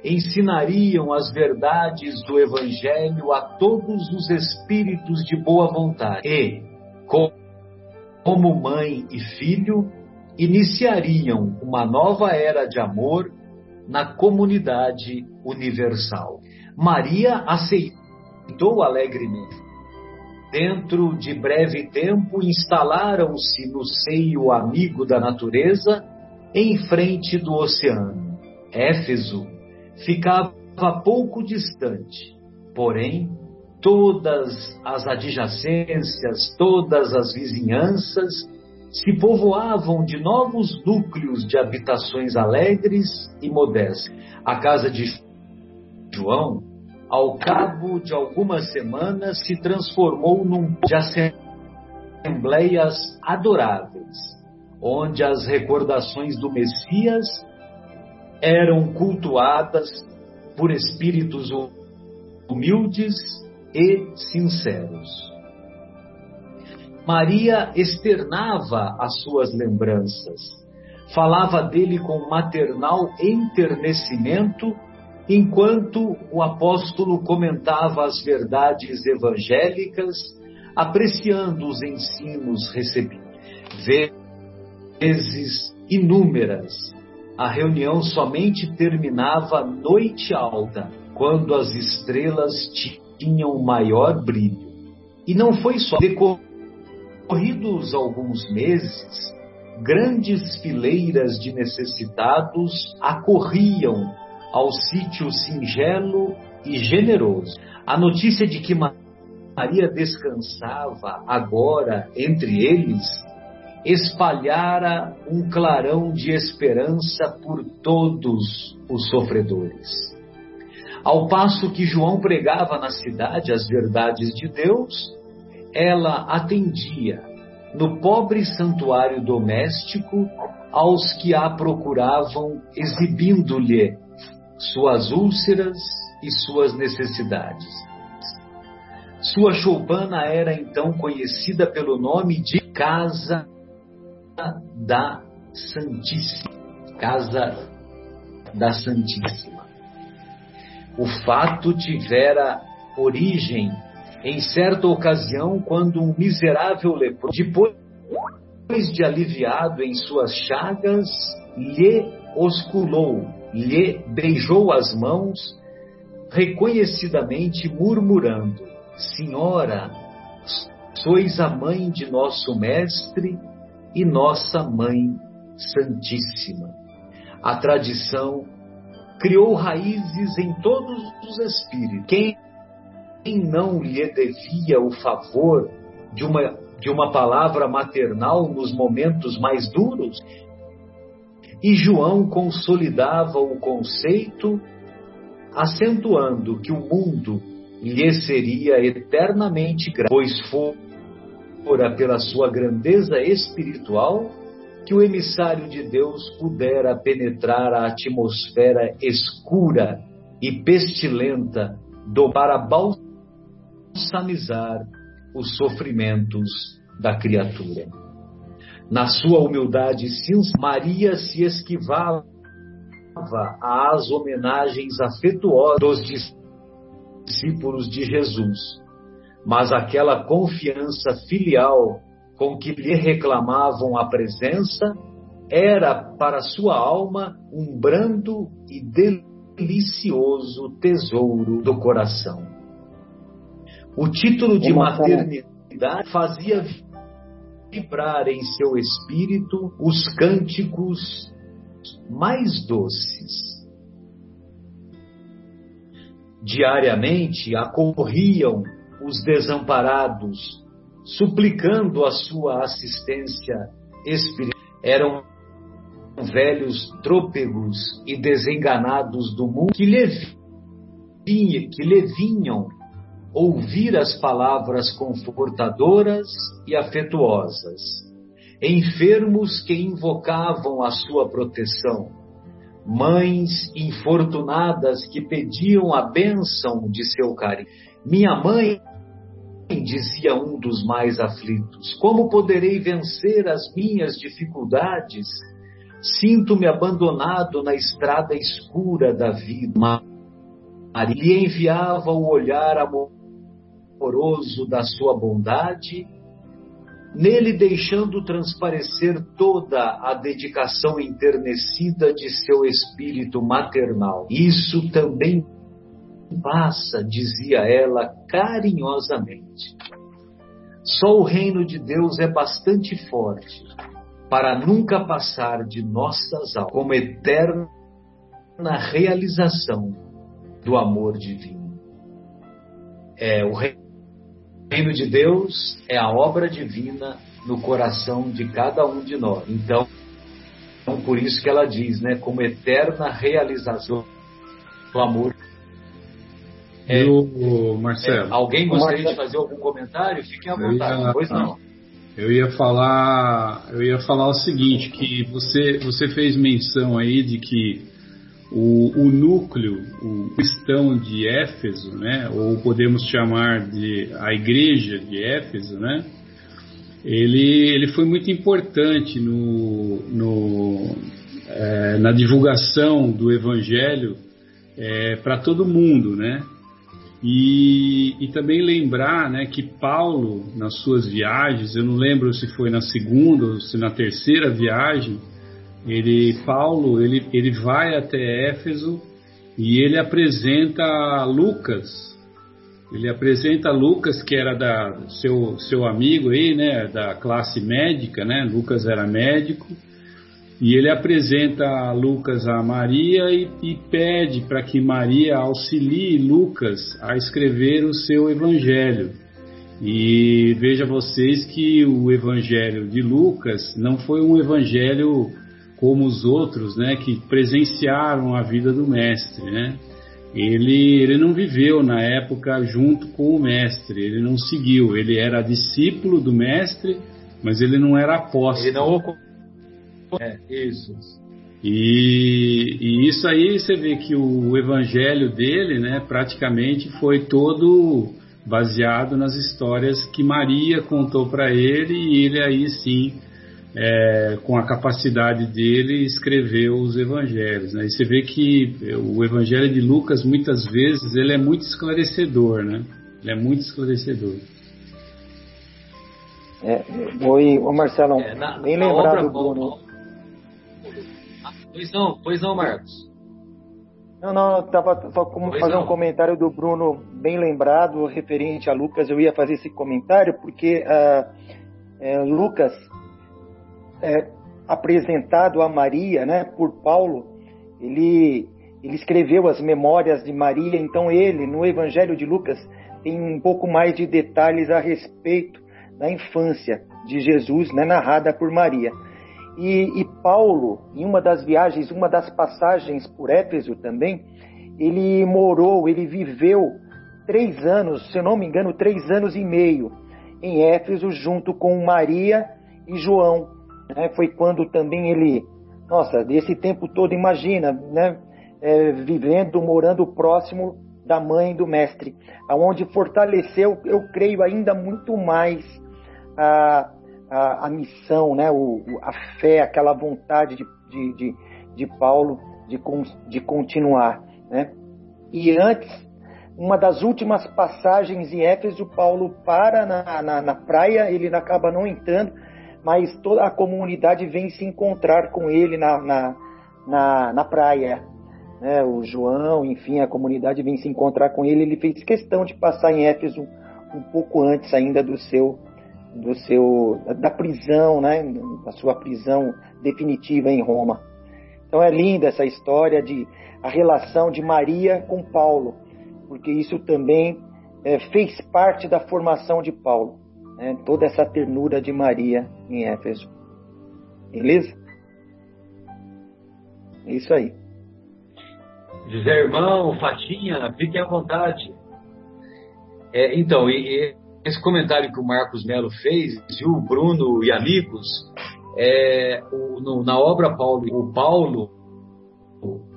ensinariam as verdades do Evangelho a todos os espíritos de boa vontade e, como mãe e filho, iniciariam uma nova era de amor na comunidade universal. Maria aceitou alegremente. Dentro de breve tempo, instalaram-se no seio amigo da natureza, em frente do oceano. Éfeso ficava pouco distante, porém, todas as adjacências, todas as vizinhanças se povoavam de novos núcleos de habitações alegres e modestas. A casa de João, ao cabo de algumas semanas, se transformou num de assembleias adoráveis, onde as recordações do Messias eram cultuadas por espíritos humildes e sinceros. Maria externava as suas lembranças, falava dele com maternal enternecimento, enquanto o apóstolo comentava as verdades evangélicas, apreciando os ensinos recebidos. Vezes inúmeras, a reunião somente terminava noite alta, quando as estrelas tinham maior brilho. E não foi só. Decorridos alguns meses, grandes fileiras de necessitados acorriam ao sítio singelo e generoso. A notícia de que Maria descansava agora entre eles, espalhara um clarão de esperança por todos os sofredores. Ao passo que João pregava na cidade as verdades de Deus, ela atendia no pobre santuário doméstico aos que a procuravam, exibindo-lhe suas úlceras e suas necessidades. Sua choupana era então conhecida pelo nome de Casa da Santíssima. Casa da Santíssima. O fato tivera origem em certa ocasião quando um miserável leproso, depois de aliviado em suas chagas, lhe osculou, lhe beijou as mãos, reconhecidamente murmurando: Senhora, sois a mãe de nosso Mestre e nossa Mãe Santíssima. A tradição criou raízes em todos os espíritos. Quem não lhe devia o favor de uma, de uma palavra maternal nos momentos mais duros? E João consolidava o conceito, acentuando que o mundo lhe seria eternamente grato, pois fora pela sua grandeza espiritual que o emissário de Deus pudera penetrar a atmosfera escura e pestilenta do para balsamizar os sofrimentos da criatura. Na sua humildade sincera, Maria se esquivava às homenagens afetuosas dos discípulos de Jesus, mas aquela confiança filial com que lhe reclamavam a presença era para sua alma um brando e delicioso tesouro do coração. O título de maternidade fazia vibrar em seu espírito os cânticos mais doces. Diariamente acorriam os desamparados, suplicando a sua assistência espiritual. Eram velhos trôpegos e desenganados do mundo que lhe, vinha, que lhe vinham ouvir as palavras confortadoras e afetuosas, enfermos que invocavam a sua proteção, mães infortunadas que pediam a bênção de seu carinho. Minha mãe, dizia um dos mais aflitos, como poderei vencer as minhas dificuldades? Sinto-me abandonado na estrada escura da vida. Maria enviava o olhar amoroso da sua bondade, nele deixando transparecer toda a dedicação enternecida de seu espírito maternal. Isso também passa, dizia ela carinhosamente. Só o reino de Deus é bastante forte para nunca passar de nossas almas como eterna realização do amor divino. É o reino de Deus é a obra divina no coração de cada um de nós. Então, então por isso que ela diz, né, como eterna realização do amor é, o Marcelo. É, alguém gostaria de fazer algum comentário? Fiquem à vontade. Ia, pois não. Eu ia falar, eu ia falar o seguinte, que você, você fez menção aí de que o, o núcleo, o cristão de Éfeso, né, ou podemos chamar de a igreja de Éfeso, né, ele, ele foi muito importante no, no é, na divulgação do evangelho é, para todo mundo, né? E, e, também lembrar né, que Paulo, nas suas viagens, eu não lembro se foi na segunda ou se na terceira viagem, ele, Paulo ele, ele vai até Éfeso e ele apresenta Lucas. Ele apresenta Lucas, que era da seu, seu amigo aí, né, da classe médica, né? Lucas era médico e ele apresenta Lucas a Maria e, e pede para que Maria auxilie Lucas a escrever o seu evangelho. E veja vocês que o evangelho de Lucas não foi um evangelho como os outros, né, que presenciaram a vida do mestre, né? Ele, ele não viveu na época junto com o mestre, ele não seguiu, ele era discípulo do mestre, mas ele não era apóstolo. Ele não é, isso. E, e, isso aí você vê que o evangelho dele, né, praticamente foi todo baseado nas histórias que Maria contou para ele e ele aí sim, é, com a capacidade dele, escreveu os evangelhos. Né? E você vê que o evangelho de Lucas muitas vezes ele é muito esclarecedor, né? Ele é muito esclarecedor. É, oi, ô Marcelo, é, na, bem na lembrado, obra, Bruno. Pois não, pois não, Marcos. Não, não, estava como pois fazer não. um comentário do Bruno bem lembrado, referente a Lucas. Eu ia fazer esse comentário porque uh, é, Lucas, é, apresentado a Maria, né, por Paulo, ele, ele escreveu as memórias de Maria. Então ele, no Evangelho de Lucas, tem um pouco mais de detalhes a respeito da infância de Jesus, né, narrada por Maria. E, e, Paulo, em uma das viagens, uma das passagens por Éfeso também, ele morou, ele viveu três anos, se eu não me engano, três anos e meio em Éfeso, junto com Maria e João. Né? Foi quando também ele, nossa, desse tempo todo, imagina, né? É, vivendo, morando próximo da mãe do mestre, aonde fortaleceu, eu creio, ainda muito mais a a, a missão, né, o, a fé, aquela vontade de, de, de, de Paulo de, de continuar. Né? E antes, uma das últimas passagens em Éfeso, Paulo para na, na, na praia, ele acaba não entrando, mas toda a comunidade vem se encontrar com ele na, na, na, na praia. Né? O João, enfim, a comunidade vem se encontrar com ele. Ele fez questão de passar em Éfeso um pouco antes ainda do seu do seu da prisão, né, da sua prisão definitiva em Roma. Então é linda essa história de a relação de Maria com Paulo, porque isso também é, fez parte da formação de Paulo, né, toda essa ternura de Maria em Éfeso. Beleza? É isso aí. José Irmão, Fatinha, fiquem à vontade. É, então, e, esse comentário que o Marcos Melo fez, viu, Bruno e amigos, é, o, no, na obra Paulo, o Paulo,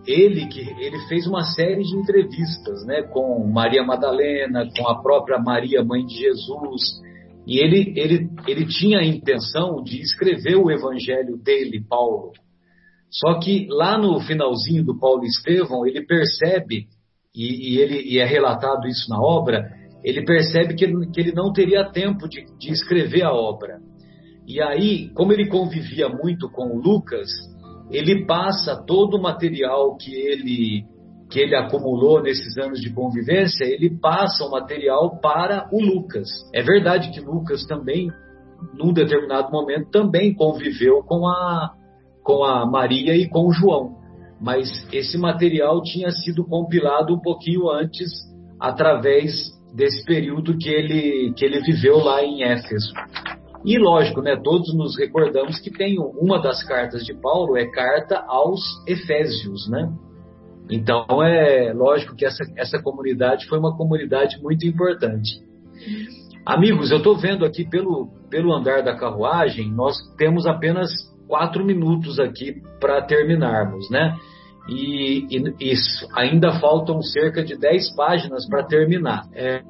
ele que ele fez uma série de entrevistas, né, com Maria Madalena, com a própria Maria Mãe de Jesus, e ele ele ele tinha a intenção de escrever o Evangelho dele, Paulo. Só que lá no finalzinho do Paulo Estevão ele percebe e, e ele e é relatado isso na obra ele percebe que ele, que ele não teria tempo de, de escrever a obra. E aí, como ele convivia muito com o Lucas, ele passa todo o material que ele que ele acumulou nesses anos de convivência, ele passa o material para o Lucas. É verdade que Lucas também, num determinado momento, também conviveu com a com a Maria e com o João, mas esse material tinha sido compilado um pouquinho antes através desse período que ele, que ele viveu lá em Éfeso. E lógico, né, todos nos recordamos que tem uma das cartas de Paulo é carta aos Efésios, né? Então é lógico que essa, essa comunidade foi uma comunidade muito importante. Amigos, eu estou vendo aqui pelo, pelo andar da carruagem, nós temos apenas quatro minutos aqui para terminarmos, né? e, e ainda faltam cerca de 10 páginas para terminar. É,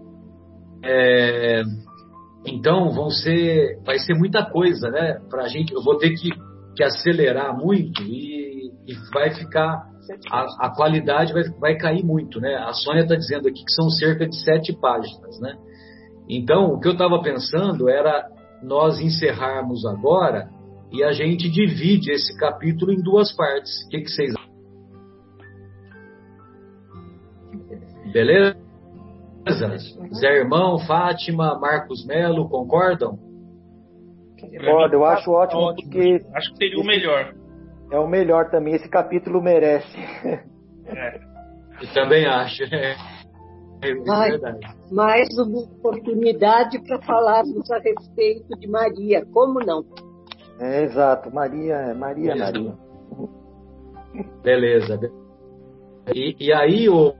é, então vão ser, vai ser muita coisa, né? Para gente, eu vou ter que, que acelerar muito e, e vai ficar a, a, qualidade vai, vai cair muito, né? A Sônia está dizendo aqui que são cerca de sete páginas, né? Então o que eu estava pensando era nós encerrarmos agora e a gente divide esse capítulo em duas partes. O que, que vocês Beleza? Zé Irmão, Fátima, Marcos Melo, concordam? Concordo, eu acho ótimo, ótimo porque. Acho que seria o melhor. É o melhor também, esse capítulo merece. É. Eu também acho. É. é mais, mais uma oportunidade para falarmos a respeito de Maria, como não? É, exato, Maria, Maria, Maria. Beleza. E, e aí, o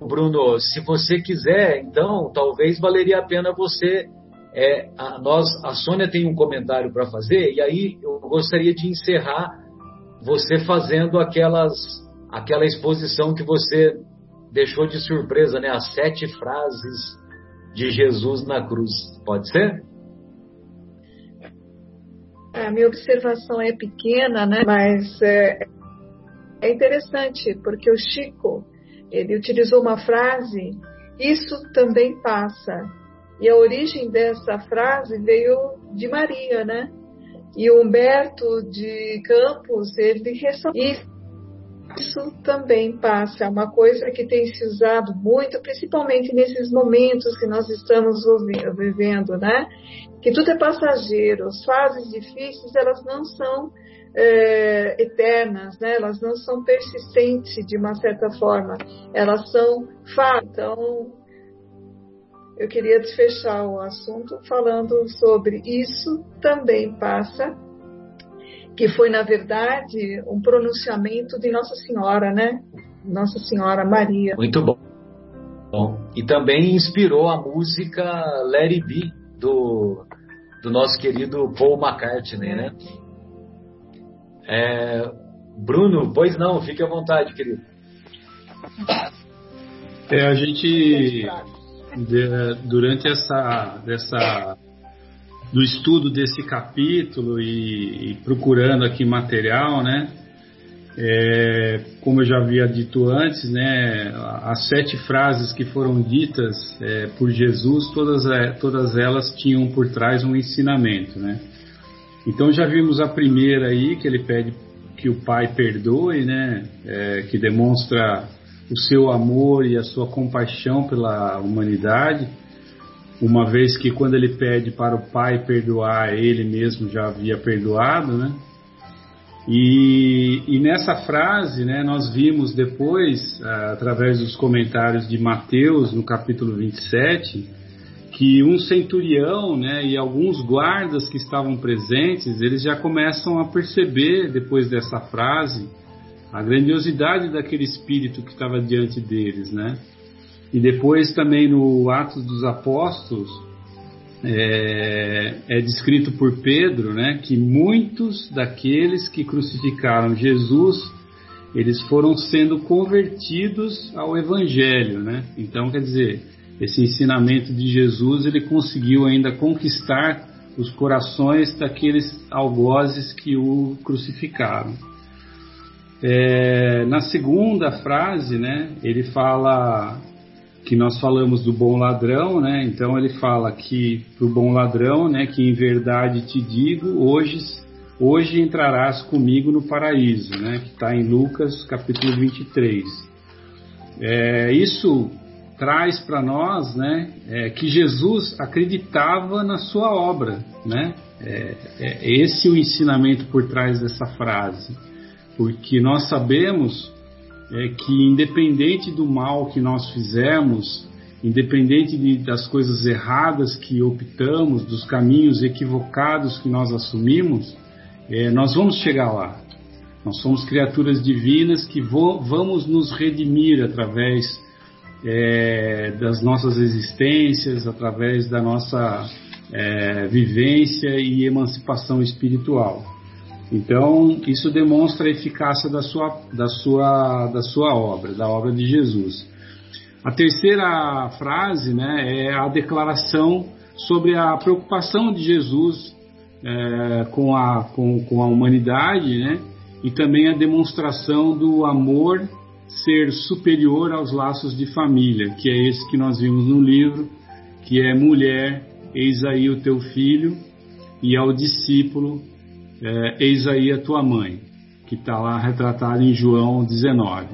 Bruno, se você quiser, então, talvez valeria a pena você. É, a, nós, a Sônia tem um comentário para fazer, e aí eu gostaria de encerrar você fazendo aquelas, aquela exposição que você deixou de surpresa, né? As sete frases de Jesus na cruz. Pode ser? A minha observação é pequena, né? Mas é, é interessante porque o Chico ele utilizou uma frase: "Isso também passa". E a origem dessa frase veio de Maria, né? E o Humberto de Campos ele ressaltou isso também passa, é uma coisa que tem se usado muito, principalmente nesses momentos que nós estamos vivendo, né? Que tudo é passageiro, as fases difíceis elas não são é, eternas, né? Elas não são persistentes de uma certa forma, elas são fato. Então, eu queria desfechar o assunto falando sobre isso também passa que foi, na verdade, um pronunciamento de Nossa Senhora, né? Nossa Senhora Maria. Muito bom. bom. E também inspirou a música Let It Be, do, do nosso querido Paul McCartney, né? É, Bruno, pois não, fique à vontade, querido. É, a gente, de, durante essa, dessa do estudo desse capítulo e, e procurando aqui material, né? É, como eu já havia dito antes, né, as sete frases que foram ditas é, por Jesus, todas, é, todas elas tinham por trás um ensinamento, né? Então já vimos a primeira aí que ele pede que o Pai perdoe, né? É, que demonstra o seu amor e a sua compaixão pela humanidade uma vez que quando ele pede para o pai perdoar, ele mesmo já havia perdoado, né? E, e nessa frase, né, nós vimos depois, ah, através dos comentários de Mateus, no capítulo 27, que um centurião né, e alguns guardas que estavam presentes, eles já começam a perceber, depois dessa frase, a grandiosidade daquele espírito que estava diante deles, né? E depois também no Atos dos Apóstolos é, é, descrito por Pedro, né, que muitos daqueles que crucificaram Jesus, eles foram sendo convertidos ao Evangelho, né? Então, quer dizer, esse ensinamento de Jesus, ele conseguiu ainda conquistar os corações daqueles algozes que o crucificaram. É, na segunda frase, né, ele fala que nós falamos do bom ladrão, né? Então ele fala que para o bom ladrão, né? Que em verdade te digo, hoje, hoje entrarás comigo no paraíso, né? Que está em Lucas capítulo 23. É, isso traz para nós, né? É, que Jesus acreditava na sua obra, né? É, é esse o ensinamento por trás dessa frase, porque nós sabemos é que independente do mal que nós fizemos, independente de, das coisas erradas que optamos, dos caminhos equivocados que nós assumimos, é, nós vamos chegar lá. Nós somos criaturas divinas que vo, vamos nos redimir através é, das nossas existências, através da nossa é, vivência e emancipação espiritual. Então, isso demonstra a eficácia da sua, da sua, da sua obra, da obra de Jesus. A terceira frase né, é a declaração sobre a preocupação de Jesus é, com, a, com, com a humanidade né, e também a demonstração do amor ser superior aos laços de família, que é esse que nós vimos no livro, que é mulher, eis aí o teu filho, e ao discípulo, é, Eis aí a tua mãe, que está lá retratada em João 19.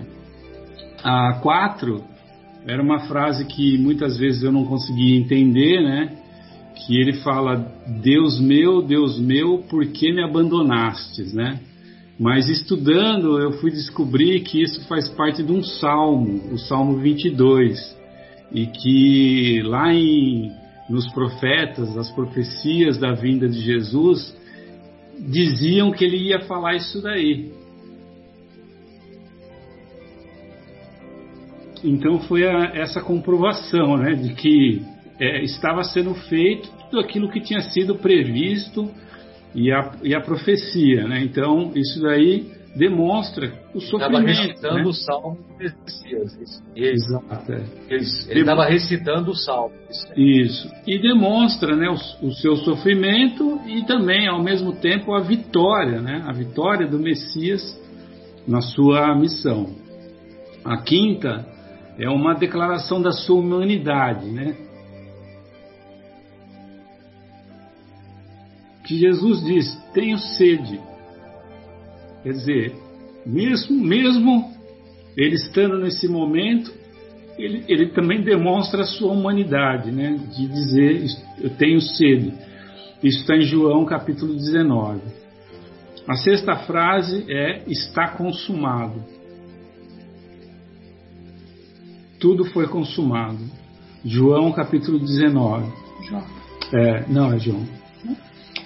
A 4 era uma frase que muitas vezes eu não conseguia entender, né? Que ele fala: Deus meu, Deus meu, por que me abandonastes, né? Mas estudando, eu fui descobrir que isso faz parte de um salmo, o Salmo 22, e que lá em, nos profetas, as profecias da vinda de Jesus, diziam que ele ia falar isso daí. Então foi a, essa comprovação né, de que é, estava sendo feito tudo aquilo que tinha sido previsto e a, e a profecia. Né? Então isso daí demonstra o sofrimento. Ele estava recitando né? o Salmo de Messias. Exato. É. Ele estava recitando o Salmo. Isso. E demonstra né, o, o, seu sofrimento e também, ao mesmo tempo, a vitória, né? a vitória do Messias na sua missão. A quinta é uma declaração da sua humanidade, né? Que Jesus diz: Tenho sede. Quer dizer, mesmo, mesmo ele estando nesse momento, ele, ele também demonstra a sua humanidade, né? De dizer: Eu tenho sede. Isso está em João capítulo 19. A sexta frase é: Está consumado. Tudo foi consumado. João capítulo 19. João. É, não, é João.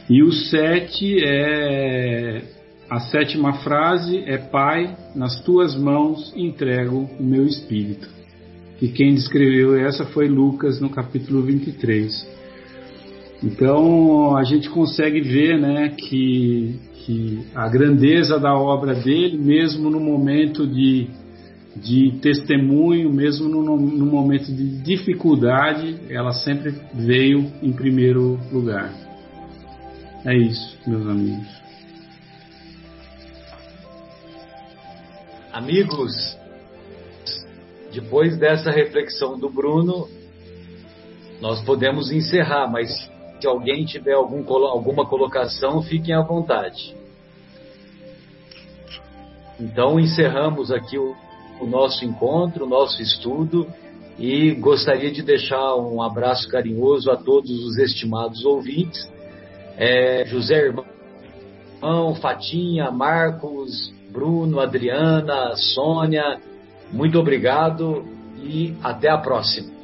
E o sete é a sétima frase é Pai, nas tuas mãos entrego o meu espírito. E quem descreveu essa foi Lucas no capítulo 23. Então a gente consegue ver né, que, que a grandeza da obra dele, mesmo no momento de, de testemunho, mesmo no, no momento de dificuldade, ela sempre veio em primeiro lugar. É isso, meus amigos. Amigos, depois dessa reflexão do Bruno, nós podemos encerrar, mas se alguém tiver algum, alguma colocação, fiquem à vontade. Então, encerramos aqui o, o nosso encontro, o nosso estudo, e gostaria de deixar um abraço carinhoso a todos os estimados ouvintes. É, José Irmão, Fatinha, Marcos, Bruno, Adriana, Sônia, muito obrigado e até a próxima.